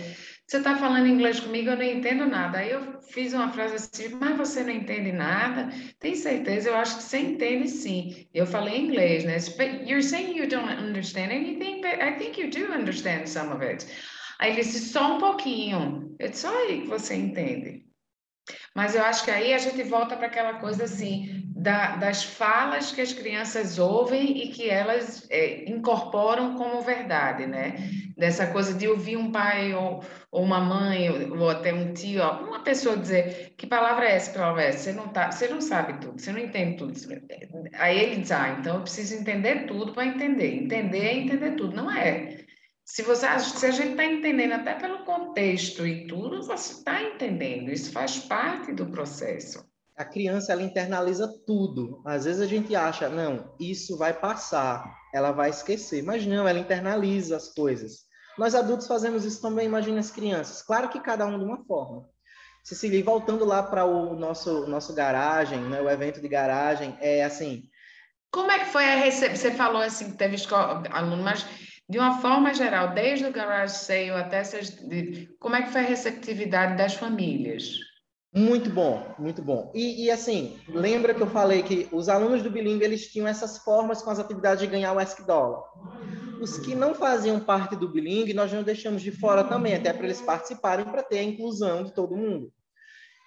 você está falando inglês comigo, eu não entendo nada. Aí eu fiz uma frase assim, mas você não entende nada? Tem certeza? Eu acho que você entende sim. Eu falei inglês, né? But you're saying you don't understand anything, but I think you do understand some of it. Aí ele disse, só um pouquinho. É só aí que você entende. Mas eu acho que aí a gente volta para aquela coisa assim, da, das falas que as crianças ouvem e que elas é, incorporam como verdade, né? Dessa coisa de ouvir um pai ou, ou uma mãe ou, ou até um tio, ó, uma pessoa dizer que palavra é essa, que palavra é essa? Você não, tá, você não sabe tudo, você não entende tudo. Aí ele diz, ah, então eu preciso entender tudo para entender. Entender é entender tudo, não é? Se, você, se a gente está entendendo até pelo contexto e tudo, você está entendendo, isso faz parte do processo a criança ela internaliza tudo. Às vezes a gente acha, não, isso vai passar, ela vai esquecer. Mas não, ela internaliza as coisas. Nós adultos fazemos isso também, imagine as crianças. Claro que cada um de uma forma. Cecília, voltando lá para o nosso, nosso garagem, né, o evento de garagem, é assim. Como é que foi a recepção? Você falou assim que teve aluno, mas de uma forma geral, desde o garage sale até essas. Como é que foi a receptividade das famílias? Muito bom, muito bom. E, e, assim, lembra que eu falei que os alunos do bilingue eles tinham essas formas com as atividades de ganhar o ESC dólar. Os que não faziam parte do bilingue, nós não deixamos de fora também, até para eles participarem, para ter a inclusão de todo mundo.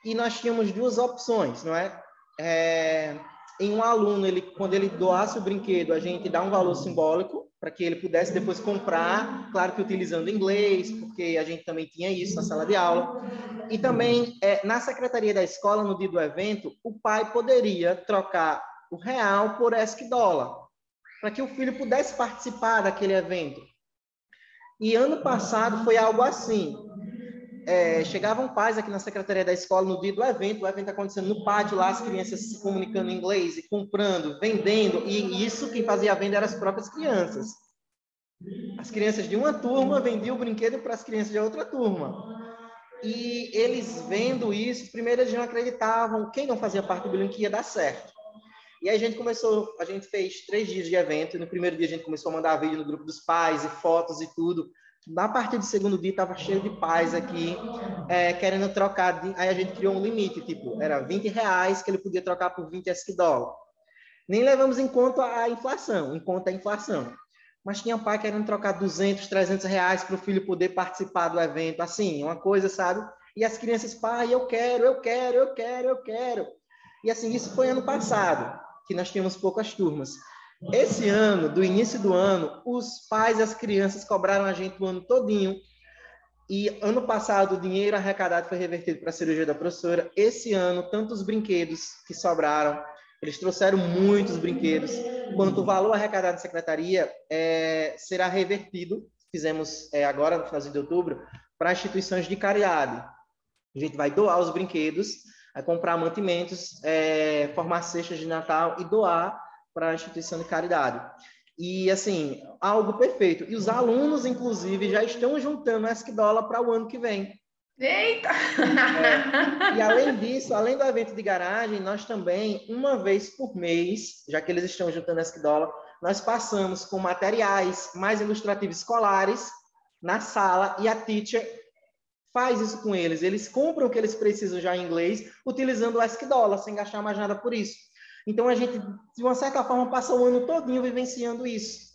E nós tínhamos duas opções, não é? é em um aluno, ele, quando ele doasse o brinquedo, a gente dá um valor simbólico para que ele pudesse depois comprar, claro que utilizando inglês, porque a gente também tinha isso na sala de aula. E também, é, na secretaria da escola, no dia do evento, o pai poderia trocar o real por ESC dólar, para que o filho pudesse participar daquele evento. E ano passado foi algo assim. É, chegavam pais aqui na secretaria da escola no dia do evento, o evento acontecendo no pátio lá, as crianças se comunicando em inglês e comprando, vendendo, e isso quem fazia a venda eram as próprias crianças. As crianças de uma turma vendiam o brinquedo para as crianças de outra turma. E eles vendo isso, primeiro eles não acreditavam, quem não fazia parte do que ia dar certo. E aí a gente começou, a gente fez três dias de evento, e no primeiro dia a gente começou a mandar vídeo no grupo dos pais e fotos e tudo. Na partir do segundo dia estava cheio de pais aqui, é, querendo trocar, de, aí a gente criou um limite, tipo, era 20 reais que ele podia trocar por 20 SQ dólar. Nem levamos em conta a inflação, em conta a inflação mas tinha pai querendo trocar 200, 300 reais para o filho poder participar do evento, assim, uma coisa, sabe? E as crianças, pai, eu quero, eu quero, eu quero, eu quero. E assim, isso foi ano passado, que nós tínhamos poucas turmas. Esse ano, do início do ano, os pais e as crianças cobraram a gente o ano todinho. E ano passado, o dinheiro arrecadado foi revertido para a cirurgia da professora. Esse ano, tantos brinquedos que sobraram, eles trouxeram muitos brinquedos. Quanto o valor arrecadado da secretaria é, será revertido, fizemos é, agora no final de outubro, para instituições de caridade. A gente vai doar os brinquedos, comprar mantimentos, é, formar cestas de Natal e doar para a instituição de caridade. E, assim, algo perfeito. E os alunos, inclusive, já estão juntando essa dólar para o ano que vem. Eita! É. E além *laughs* disso, além do evento de garagem, nós também, uma vez por mês, já que eles estão juntando essa dólar, nós passamos com materiais mais ilustrativos escolares na sala e a teacher faz isso com eles. Eles compram o que eles precisam já em inglês, utilizando o Dollar, sem gastar mais nada por isso. Então a gente, de uma certa forma, passa o ano todinho vivenciando isso.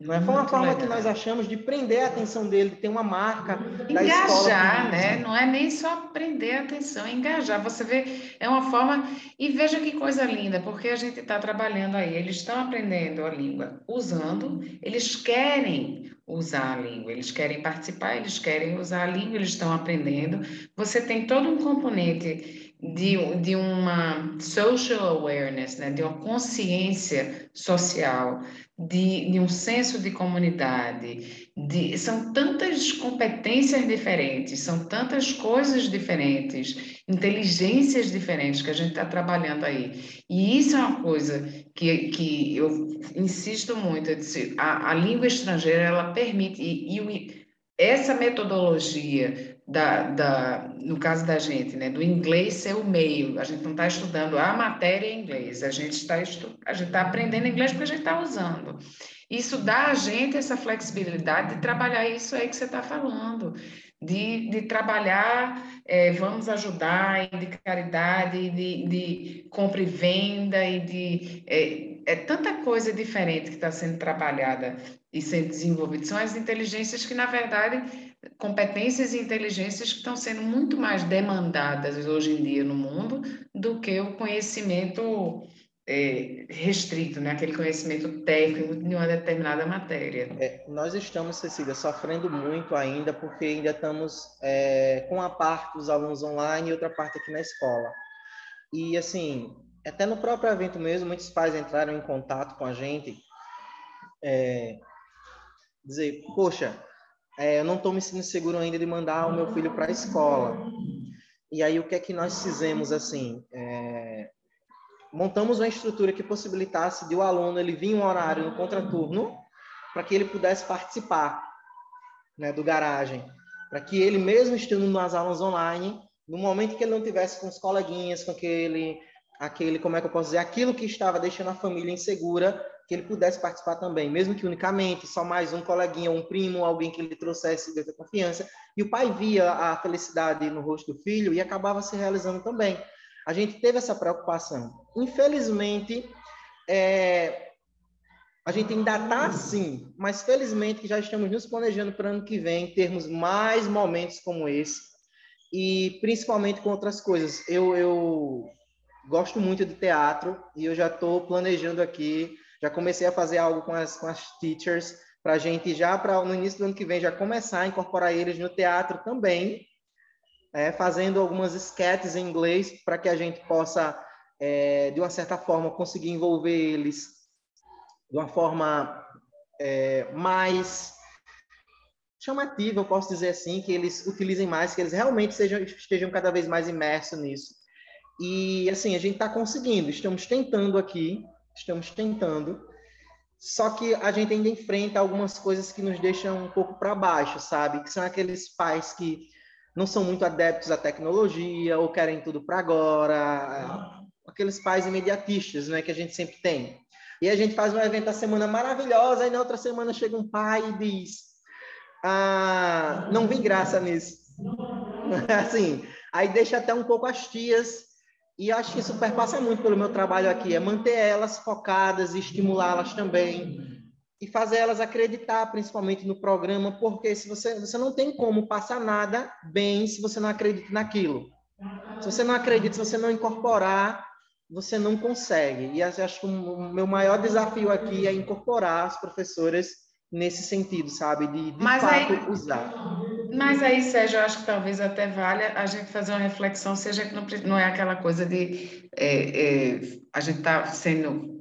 Não é? Foi uma forma legal. que nós achamos de prender a atenção dele, de ter uma marca engajar, né? Não é nem só prender a atenção, é engajar. Você vê, é uma forma e veja que coisa linda, porque a gente está trabalhando aí. Eles estão aprendendo a língua usando, eles querem usar a língua, eles querem participar, eles querem usar a língua, eles estão aprendendo. Você tem todo um componente de, de uma social awareness, né? De uma consciência social de, de um senso de comunidade, de, são tantas competências diferentes, são tantas coisas diferentes, inteligências diferentes que a gente está trabalhando aí. E isso é uma coisa que, que eu insisto muito, disse, a, a língua estrangeira, ela permite, e, e essa metodologia da, da, no caso da gente, né, do inglês ser o meio. A gente não está estudando a matéria em inglês, a gente está a gente está aprendendo inglês porque a gente está usando. Isso dá a gente essa flexibilidade de trabalhar isso aí que você está falando, de, de trabalhar, é, vamos ajudar, de caridade, de, de compra e venda, e de. É, é tanta coisa diferente que está sendo trabalhada e sendo desenvolvida. São as inteligências que, na verdade, competências e inteligências que estão sendo muito mais demandadas hoje em dia no mundo do que o conhecimento é, restrito, né? aquele conhecimento técnico de uma determinada matéria. É, nós estamos, Cecília, sofrendo muito ainda, porque ainda estamos é, com a parte dos alunos online e outra parte aqui na escola. E, assim, até no próprio evento mesmo, muitos pais entraram em contato com a gente, é, dizer, poxa, é, eu não estou me sentindo seguro ainda de mandar o meu filho para a escola. E aí, o que é que nós fizemos, assim? É, montamos uma estrutura que possibilitasse de o aluno ele vir um horário no contraturno para que ele pudesse participar né, do garagem, para que ele mesmo estando nas aulas online, no momento que ele não tivesse com os coleguinhas, com aquele, aquele, como é que eu posso dizer, aquilo que estava deixando a família insegura, que ele pudesse participar também, mesmo que unicamente, só mais um coleguinha, um primo, alguém que ele trouxesse de confiança. E o pai via a felicidade no rosto do filho e acabava se realizando também. A gente teve essa preocupação. Infelizmente, é, a gente ainda está assim, mas felizmente já estamos nos planejando para o ano que vem termos mais momentos como esse e principalmente com outras coisas. Eu, eu gosto muito de teatro e eu já estou planejando aqui já comecei a fazer algo com as, com as teachers para a gente já para no início do ano que vem já começar a incorporar eles no teatro também, é, fazendo algumas sketches em inglês para que a gente possa é, de uma certa forma conseguir envolver eles de uma forma é, mais chamativa, eu posso dizer assim, que eles utilizem mais, que eles realmente sejam, estejam cada vez mais imersos nisso. E assim, a gente está conseguindo, estamos tentando aqui estamos tentando. Só que a gente ainda enfrenta algumas coisas que nos deixam um pouco para baixo, sabe? Que são aqueles pais que não são muito adeptos à tecnologia ou querem tudo para agora, aqueles pais imediatistas, né, que a gente sempre tem. E a gente faz um evento a semana maravilhosa, e na outra semana chega um pai e diz: ah, não vi graça nisso. *laughs* assim, aí deixa até um pouco as tias e acho que isso perpassa muito pelo meu trabalho aqui, é manter elas focadas estimulá-las também. E fazer elas acreditar, principalmente no programa, porque se você, você não tem como passar nada bem se você não acredita naquilo. Se você não acredita, se você não incorporar, você não consegue. E acho que o meu maior desafio aqui é incorporar as professoras nesse sentido, sabe? De, de fato, aí, usar. Mas aí, Sérgio, eu acho que talvez até valha a gente fazer uma reflexão, seja que não, não é aquela coisa de é, é, a gente está sendo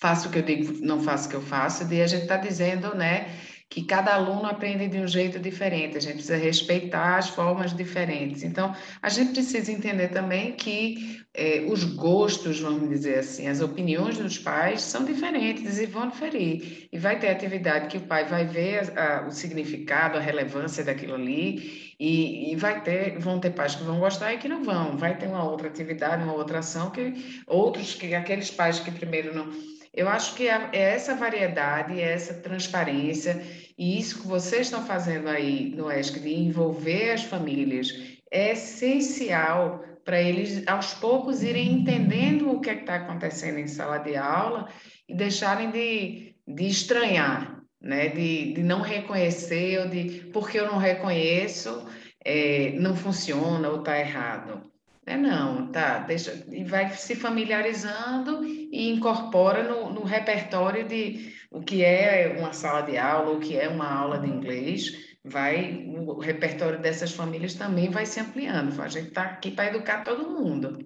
faço o que eu digo, não faço o que eu faço, e a gente está dizendo, né, que cada aluno aprende de um jeito diferente, a gente precisa respeitar as formas diferentes. Então, a gente precisa entender também que é, os gostos, vamos dizer assim, as opiniões dos pais são diferentes e vão diferir. E vai ter atividade que o pai vai ver a, a, o significado, a relevância daquilo ali, e, e, vai ter, vão ter pais que vão gostar e que não vão. Vai ter uma outra atividade, uma outra ação que outros que aqueles pais que primeiro não eu acho que é, é essa variedade, é essa transparência e isso que vocês estão fazendo aí no ESC de envolver as famílias é essencial para eles aos poucos irem entendendo o que é está acontecendo em sala de aula e deixarem de, de estranhar, né? de, de não reconhecer, ou de porque eu não reconheço, é, não funciona ou está errado. É não, tá, deixa, e vai se familiarizando e incorpora no, no repertório de o que é uma sala de aula, o que é uma aula de inglês, vai o repertório dessas famílias também vai se ampliando. A gente está aqui para educar todo mundo.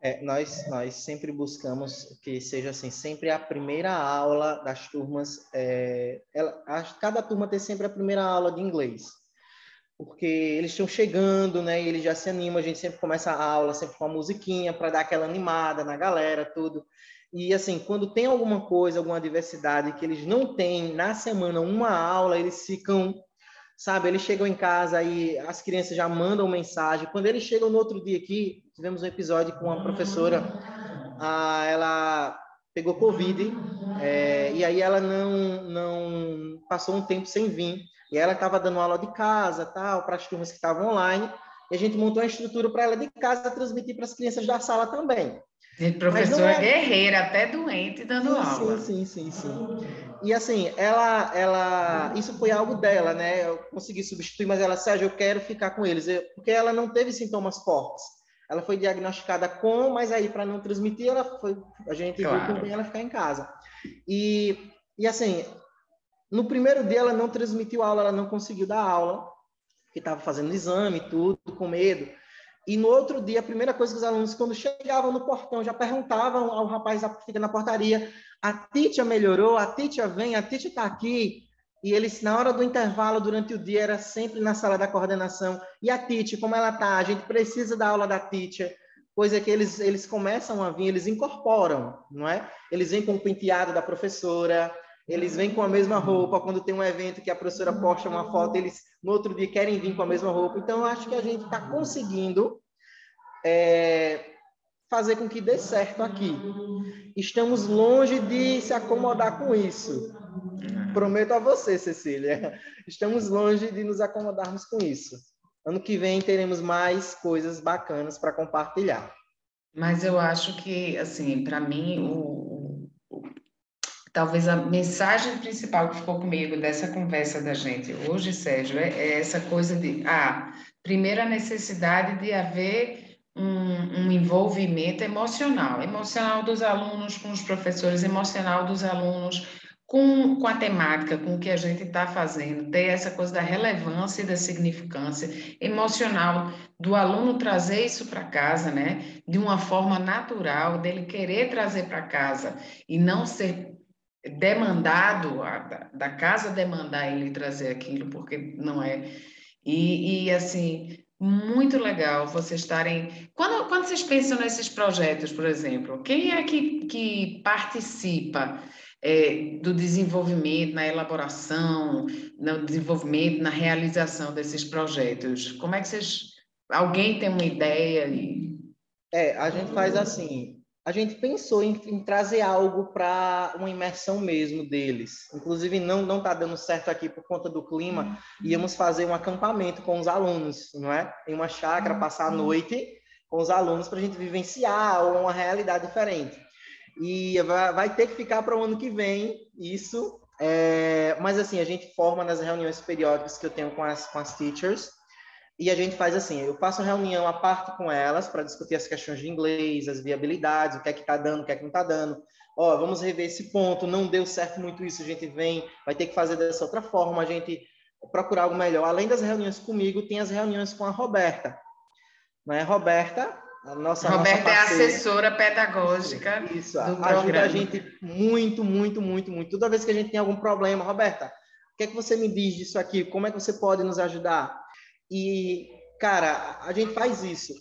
É, nós, nós sempre buscamos que seja assim, sempre a primeira aula das turmas, é, ela, a, cada turma tem sempre a primeira aula de inglês, porque eles estão chegando, né, e eles já se animam, a gente sempre começa a aula sempre com uma musiquinha para dar aquela animada na galera, tudo. E assim, quando tem alguma coisa, alguma diversidade que eles não têm na semana uma aula, eles ficam, sabe, eles chegam em casa e as crianças já mandam mensagem. Quando eles chegam no outro dia aqui, tivemos um episódio com uma professora, ah, ela pegou Covid, é, e aí ela não, não passou um tempo sem vir. E ela estava dando aula de casa, tal, para as turmas que estavam online. E a gente montou uma estrutura para ela de casa transmitir para as crianças da sala também. Gente, professora é... guerreira, até doente, dando sim, aula. Sim, sim, sim, sim. E assim, ela, ela, isso foi algo dela, né? Eu consegui substituir, mas ela, Sérgio, eu quero ficar com eles, eu, porque ela não teve sintomas fortes. Ela foi diagnosticada com, mas aí para não transmitir, ela foi, a gente claro. viu também ela ficar em casa. E, e assim, no primeiro dia ela não transmitiu aula, ela não conseguiu dar aula, que estava fazendo exame, tudo, com medo. E no outro dia, a primeira coisa que os alunos, quando chegavam no portão, já perguntavam ao rapaz que fica na portaria: a Titia melhorou? A Titia vem? A Titia está aqui? E eles, na hora do intervalo, durante o dia, era sempre na sala da coordenação. E a Titia, como ela está? A gente precisa da aula da Titia. Coisa que eles, eles começam a vir, eles incorporam, não é? Eles vêm com o penteado da professora, eles vêm com a mesma roupa. Quando tem um evento que a professora posta uma foto, eles no outro dia querem vir com a mesma roupa. Então, eu acho que a gente está conseguindo é, fazer com que dê certo aqui. Estamos longe de se acomodar com isso. Prometo a você, Cecília. Estamos longe de nos acomodarmos com isso. Ano que vem teremos mais coisas bacanas para compartilhar. Mas eu acho que, assim, para mim, o, talvez a mensagem principal que ficou comigo dessa conversa da gente hoje, Sérgio, é, é essa coisa de, ah, primeiro a necessidade de haver um, um, envolvimento emocional, emocional dos alunos com os professores, emocional dos alunos com, com a temática, com o que a gente está fazendo, ter essa coisa da relevância e da significância emocional do aluno trazer isso para casa, né? De uma forma natural, dele querer trazer para casa e não ser demandado, a, da, casa demandar ele trazer aquilo, porque não é. E, e, assim, muito legal vocês estarem. Quando, quando vocês pensam nesses projetos, por exemplo, quem é que, que participa é, do desenvolvimento, na elaboração, no desenvolvimento, na realização desses projetos? Como é que vocês. Alguém tem uma ideia? E... É, a gente faz assim, a gente pensou em, em trazer algo para uma imersão mesmo deles. Inclusive, não não está dando certo aqui por conta do clima. Íamos fazer um acampamento com os alunos, não é? Em uma chácara, passar a noite com os alunos para a gente vivenciar uma realidade diferente. E vai, vai ter que ficar para o ano que vem isso. É, mas assim, a gente forma nas reuniões periódicas que eu tenho com as, com as teachers e a gente faz assim, eu faço reunião à parte com elas para discutir as questões de inglês, as viabilidades, o que é que está dando, o que é que não está dando. Ó, vamos rever esse ponto, não deu certo muito isso, a gente vem, vai ter que fazer dessa outra forma, a gente procurar algo melhor. Além das reuniões comigo, tem as reuniões com a Roberta. Não é, Roberta? A nossa, Roberta nossa é assessora pedagógica isso, do ajuda programa. a gente muito, muito, muito, muito. Toda vez que a gente tem algum problema, Roberta, que é que você me diz disso aqui? Como é que você pode nos ajudar? E, cara, a gente faz isso.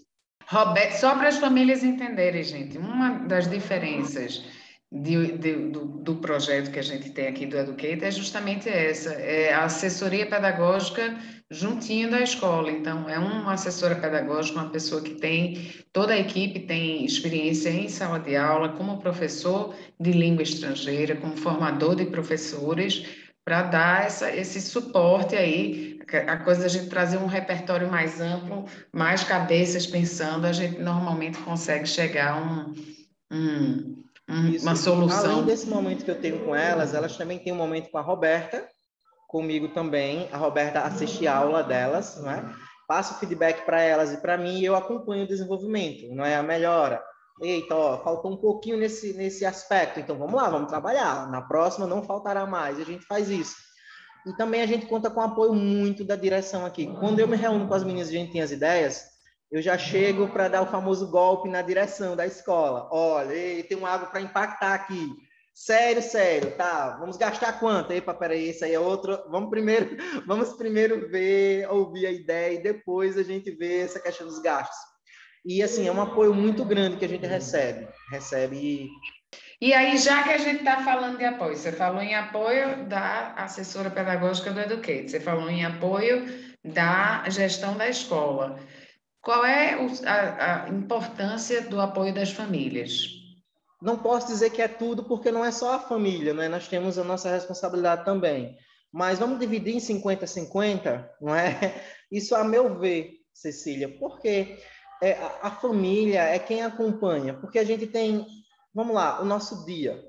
Roberto, só para as famílias entenderem, gente, uma das diferenças de, de, do, do, projeto que a gente tem aqui do Educate é justamente essa, é a assessoria pedagógica juntinho da escola. Então, é uma assessora pedagógica, uma pessoa que tem, toda a equipe tem experiência em sala de aula, como professor de língua estrangeira, como formador de professores, para dar essa, esse suporte aí, a coisa da gente trazer um repertório mais amplo, mais cabeças pensando, a gente normalmente consegue chegar a um, um uma solução. Além desse momento que eu tenho com elas, elas também têm um momento com a Roberta, comigo também. A Roberta assiste a aula delas, não é? Passo feedback para elas e para mim e eu acompanho o desenvolvimento, não é a melhora. Eita, ó, faltou um pouquinho nesse, nesse aspecto, então vamos lá, vamos trabalhar. Na próxima não faltará mais, a gente faz isso. E também a gente conta com apoio muito da direção aqui. Quando eu me reúno com as meninas e a gente tem as ideias, eu já chego para dar o famoso golpe na direção da escola. Olha, ei, tem um água para impactar aqui. Sério, sério, tá? Vamos gastar quanto? Epa, peraí, isso aí é outro. Vamos primeiro, *laughs* vamos primeiro ver, ouvir a ideia e depois a gente vê essa questão dos gastos. E assim, é um apoio muito grande que a gente recebe. Recebe. E aí, já que a gente está falando de apoio, você falou em apoio da assessora pedagógica do Educate, você falou em apoio da gestão da escola. Qual é a, a importância do apoio das famílias? Não posso dizer que é tudo, porque não é só a família, né? Nós temos a nossa responsabilidade também. Mas vamos dividir em 50-50, não é? *laughs* Isso, a meu ver, Cecília, porque é, a, família é quem acompanha, porque a gente tem, vamos lá, o nosso dia.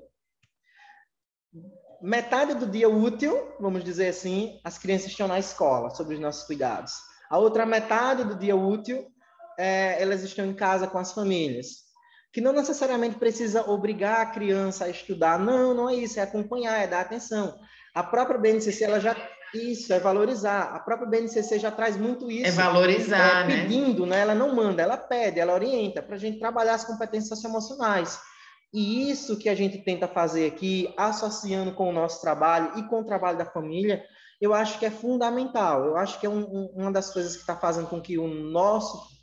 Metade do dia útil, vamos dizer assim, as crianças estão na escola, sob os nossos cuidados. A outra metade do dia útil, é, elas estão em casa com as famílias. Que não necessariamente precisa obrigar a criança a estudar. Não, não é isso. É acompanhar, é dar atenção. A própria BNCC, ela já... Isso, é valorizar. A própria BNCC já traz muito isso. É valorizar, é, né? Pedindo, né? Ela não manda, ela pede, ela orienta para a gente trabalhar as competências socioemocionais. E isso que a gente tenta fazer aqui, associando com o nosso trabalho e com o trabalho da família, eu acho que é fundamental. Eu acho que é um, um, uma das coisas que está fazendo com que o nosso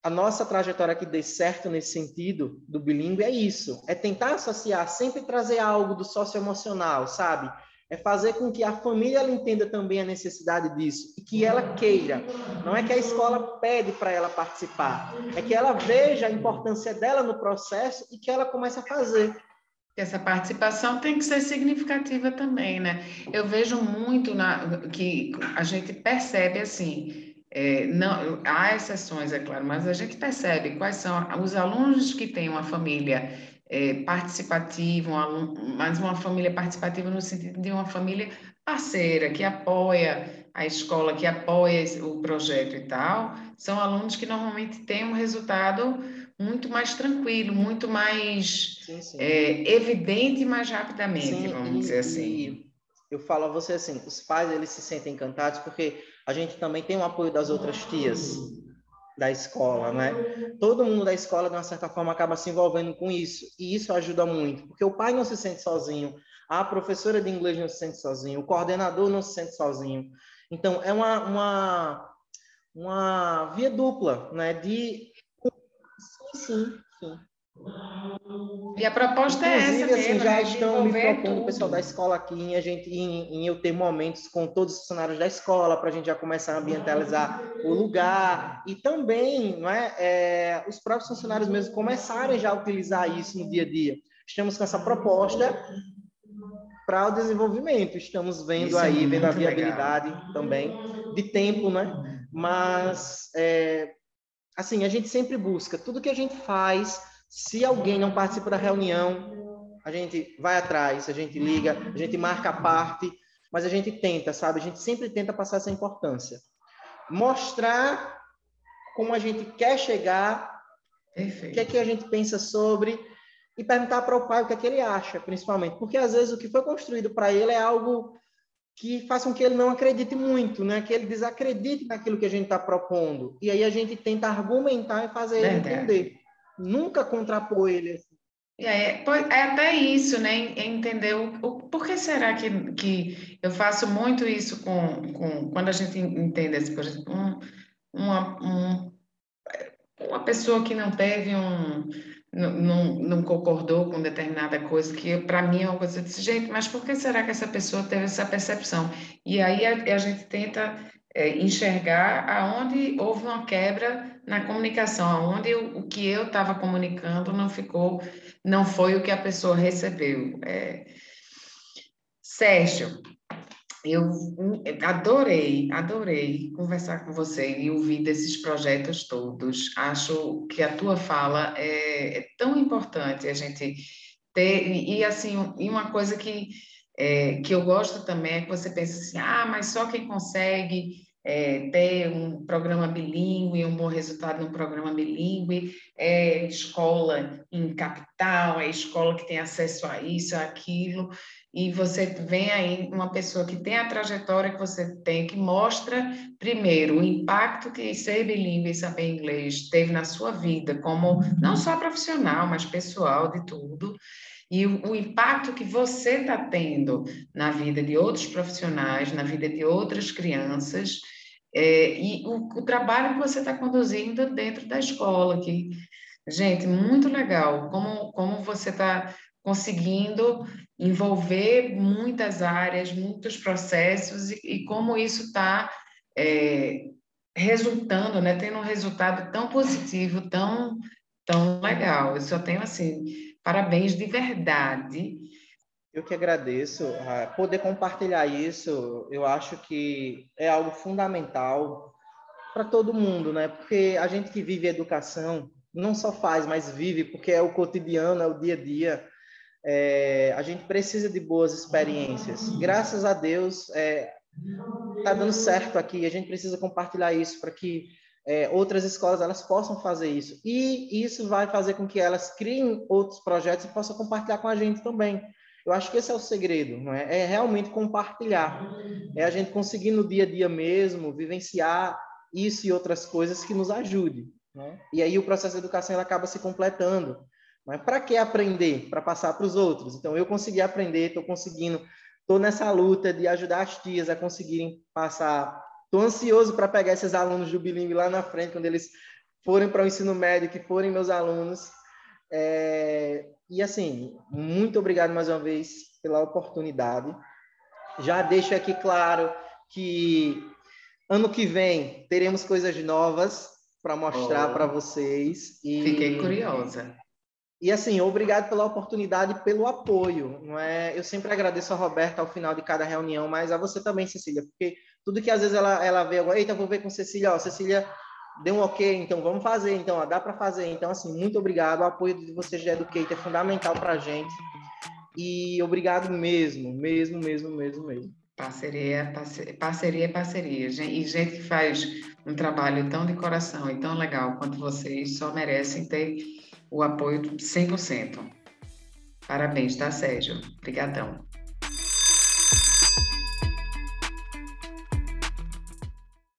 a nossa trajetória aqui dê certo nesse sentido do bilíngue é isso, é tentar associar, sempre trazer algo do socioemocional, sabe? É fazer com que a família entenda também a necessidade disso e que ela queira. Não é que a escola pede para ela participar, é que ela veja a importância dela no processo e que ela comece a fazer. Essa participação tem que ser significativa também, né? Eu vejo muito na, que a gente percebe assim, é, não, há exceções, é claro, mas a gente percebe quais são os alunos que têm uma família é, participativa, um aluno, mas uma família participativa no sentido de uma família parceira, que apoia a escola, que apoia o projeto e tal, são alunos que normalmente têm um resultado muito mais tranquilo, muito mais sim, sim. É, evidente mais rapidamente, sim, vamos e, dizer assim. eu falo a você assim, os pais eles se sentem encantados porque a gente também tem o apoio das outras tias da escola, né? Todo mundo da escola, de uma certa forma, acaba se envolvendo com isso, e isso ajuda muito, porque o pai não se sente sozinho, a professora de inglês não se sente sozinho, o coordenador não se sente sozinho. Então, é uma, uma, uma via dupla, né? De Sim, sim. E a proposta Inclusive, é essa assim, mesmo, já estão me propondo o pessoal da escola aqui em a gente em, em, eu ter momentos com todos os funcionários da escola para a gente já começar a ambientalizar o lugar e também não é, é, os próprios funcionários mesmo começarem já a utilizar isso no dia a dia. Estamos com essa proposta para o desenvolvimento. Estamos vendo isso é aí, é vendo a viabilidade legal. também de tempo, né? Mas é, assim, a gente sempre busca, tudo que a gente faz, se alguém não participa da reunião, a gente vai atrás, a gente liga, a gente marca a parte, mas a gente tenta, sabe? A gente sempre tenta passar essa importância. Mostrar como a gente quer chegar, Perfeito. o que é que a gente pensa sobre, e perguntar para o pai o que é que ele acha, principalmente. Porque às vezes o que foi construído para ele é algo que façam que ele não acredite muito, né? Que ele desacredite naquilo que a gente está propondo. E aí a gente tenta argumentar e fazer ele entender. Nunca contrapor ele. Assim. É, é até isso, né? Entender o, o por que será que, que eu faço muito isso com, com quando a gente entende, assim, por exemplo, um, uma, um, uma pessoa que não teve um não, não concordou com determinada coisa, que para mim é uma coisa desse jeito, mas por que será que essa pessoa teve essa percepção? E aí a, a gente tenta é, enxergar aonde houve uma quebra na comunicação, aonde o, o que eu estava comunicando não ficou, não foi o que a pessoa recebeu. É... Sérgio, eu adorei, adorei conversar com você e ouvir desses projetos todos. Acho que a tua fala é, é tão importante a gente ter e assim e uma coisa que é, que eu gosto também é que você pensa assim, ah, mas só quem consegue é, ter um programa bilíngue, um bom resultado no programa bilíngue, é escola em capital, é escola que tem acesso a isso, a aquilo, e você vem aí uma pessoa que tem a trajetória que você tem, que mostra, primeiro, o impacto que ser bilíngue e saber inglês teve na sua vida, como não só profissional, mas pessoal, de tudo, e o, o impacto que você está tendo na vida de outros profissionais, na vida de outras crianças, é, e o, o, trabalho que você está conduzindo dentro da escola, que, gente, muito legal, como, como você está conseguindo envolver muitas áreas, muitos processos, e, e como isso está é, resultando, né, tendo um resultado tão positivo, tão, tão legal. Eu só tenho, assim, parabéns de verdade eu que agradeço. Poder compartilhar isso, eu acho que é algo fundamental para todo mundo, né? Porque a gente que vive educação não só faz, mas vive, porque é o cotidiano, é o dia a dia. É, a gente precisa de boas experiências. Graças a Deus, é, tá dando certo aqui. A gente precisa compartilhar isso para que é, outras escolas elas possam fazer isso. E isso vai fazer com que elas criem outros projetos e possam compartilhar com a gente também. Eu acho que esse é o segredo, não é? É realmente compartilhar. É a gente conseguir no dia a dia mesmo vivenciar isso e outras coisas que nos ajude. Né? E aí o processo de educação ele acaba se completando. Mas para que aprender? Para passar para os outros. Então eu consegui aprender, estou conseguindo, estou nessa luta de ajudar as tias a conseguirem passar. Estou ansioso para pegar esses alunos do bilíngue lá na frente, quando eles forem para o ensino médio, que forem meus alunos. É, e assim, muito obrigado mais uma vez pela oportunidade. Já deixo aqui claro que ano que vem teremos coisas novas para mostrar oh, para vocês. E, fiquei curiosa. E assim, obrigado pela oportunidade e pelo apoio. Não é? Eu sempre agradeço a Roberta ao final de cada reunião, mas a você também, Cecília, porque tudo que às vezes ela, ela vê agora, eita, vou ver com Cecília, ó, Cecília deu um ok, então vamos fazer, então ó, dá para fazer. Então, assim, muito obrigado. O apoio de vocês de Educate é fundamental para a gente. E obrigado mesmo, mesmo, mesmo, mesmo, mesmo. Parceria, parceria, parceria. E gente que faz um trabalho tão de coração e tão legal quanto vocês só merecem ter o apoio 100%. Parabéns, tá, Sérgio? Obrigadão.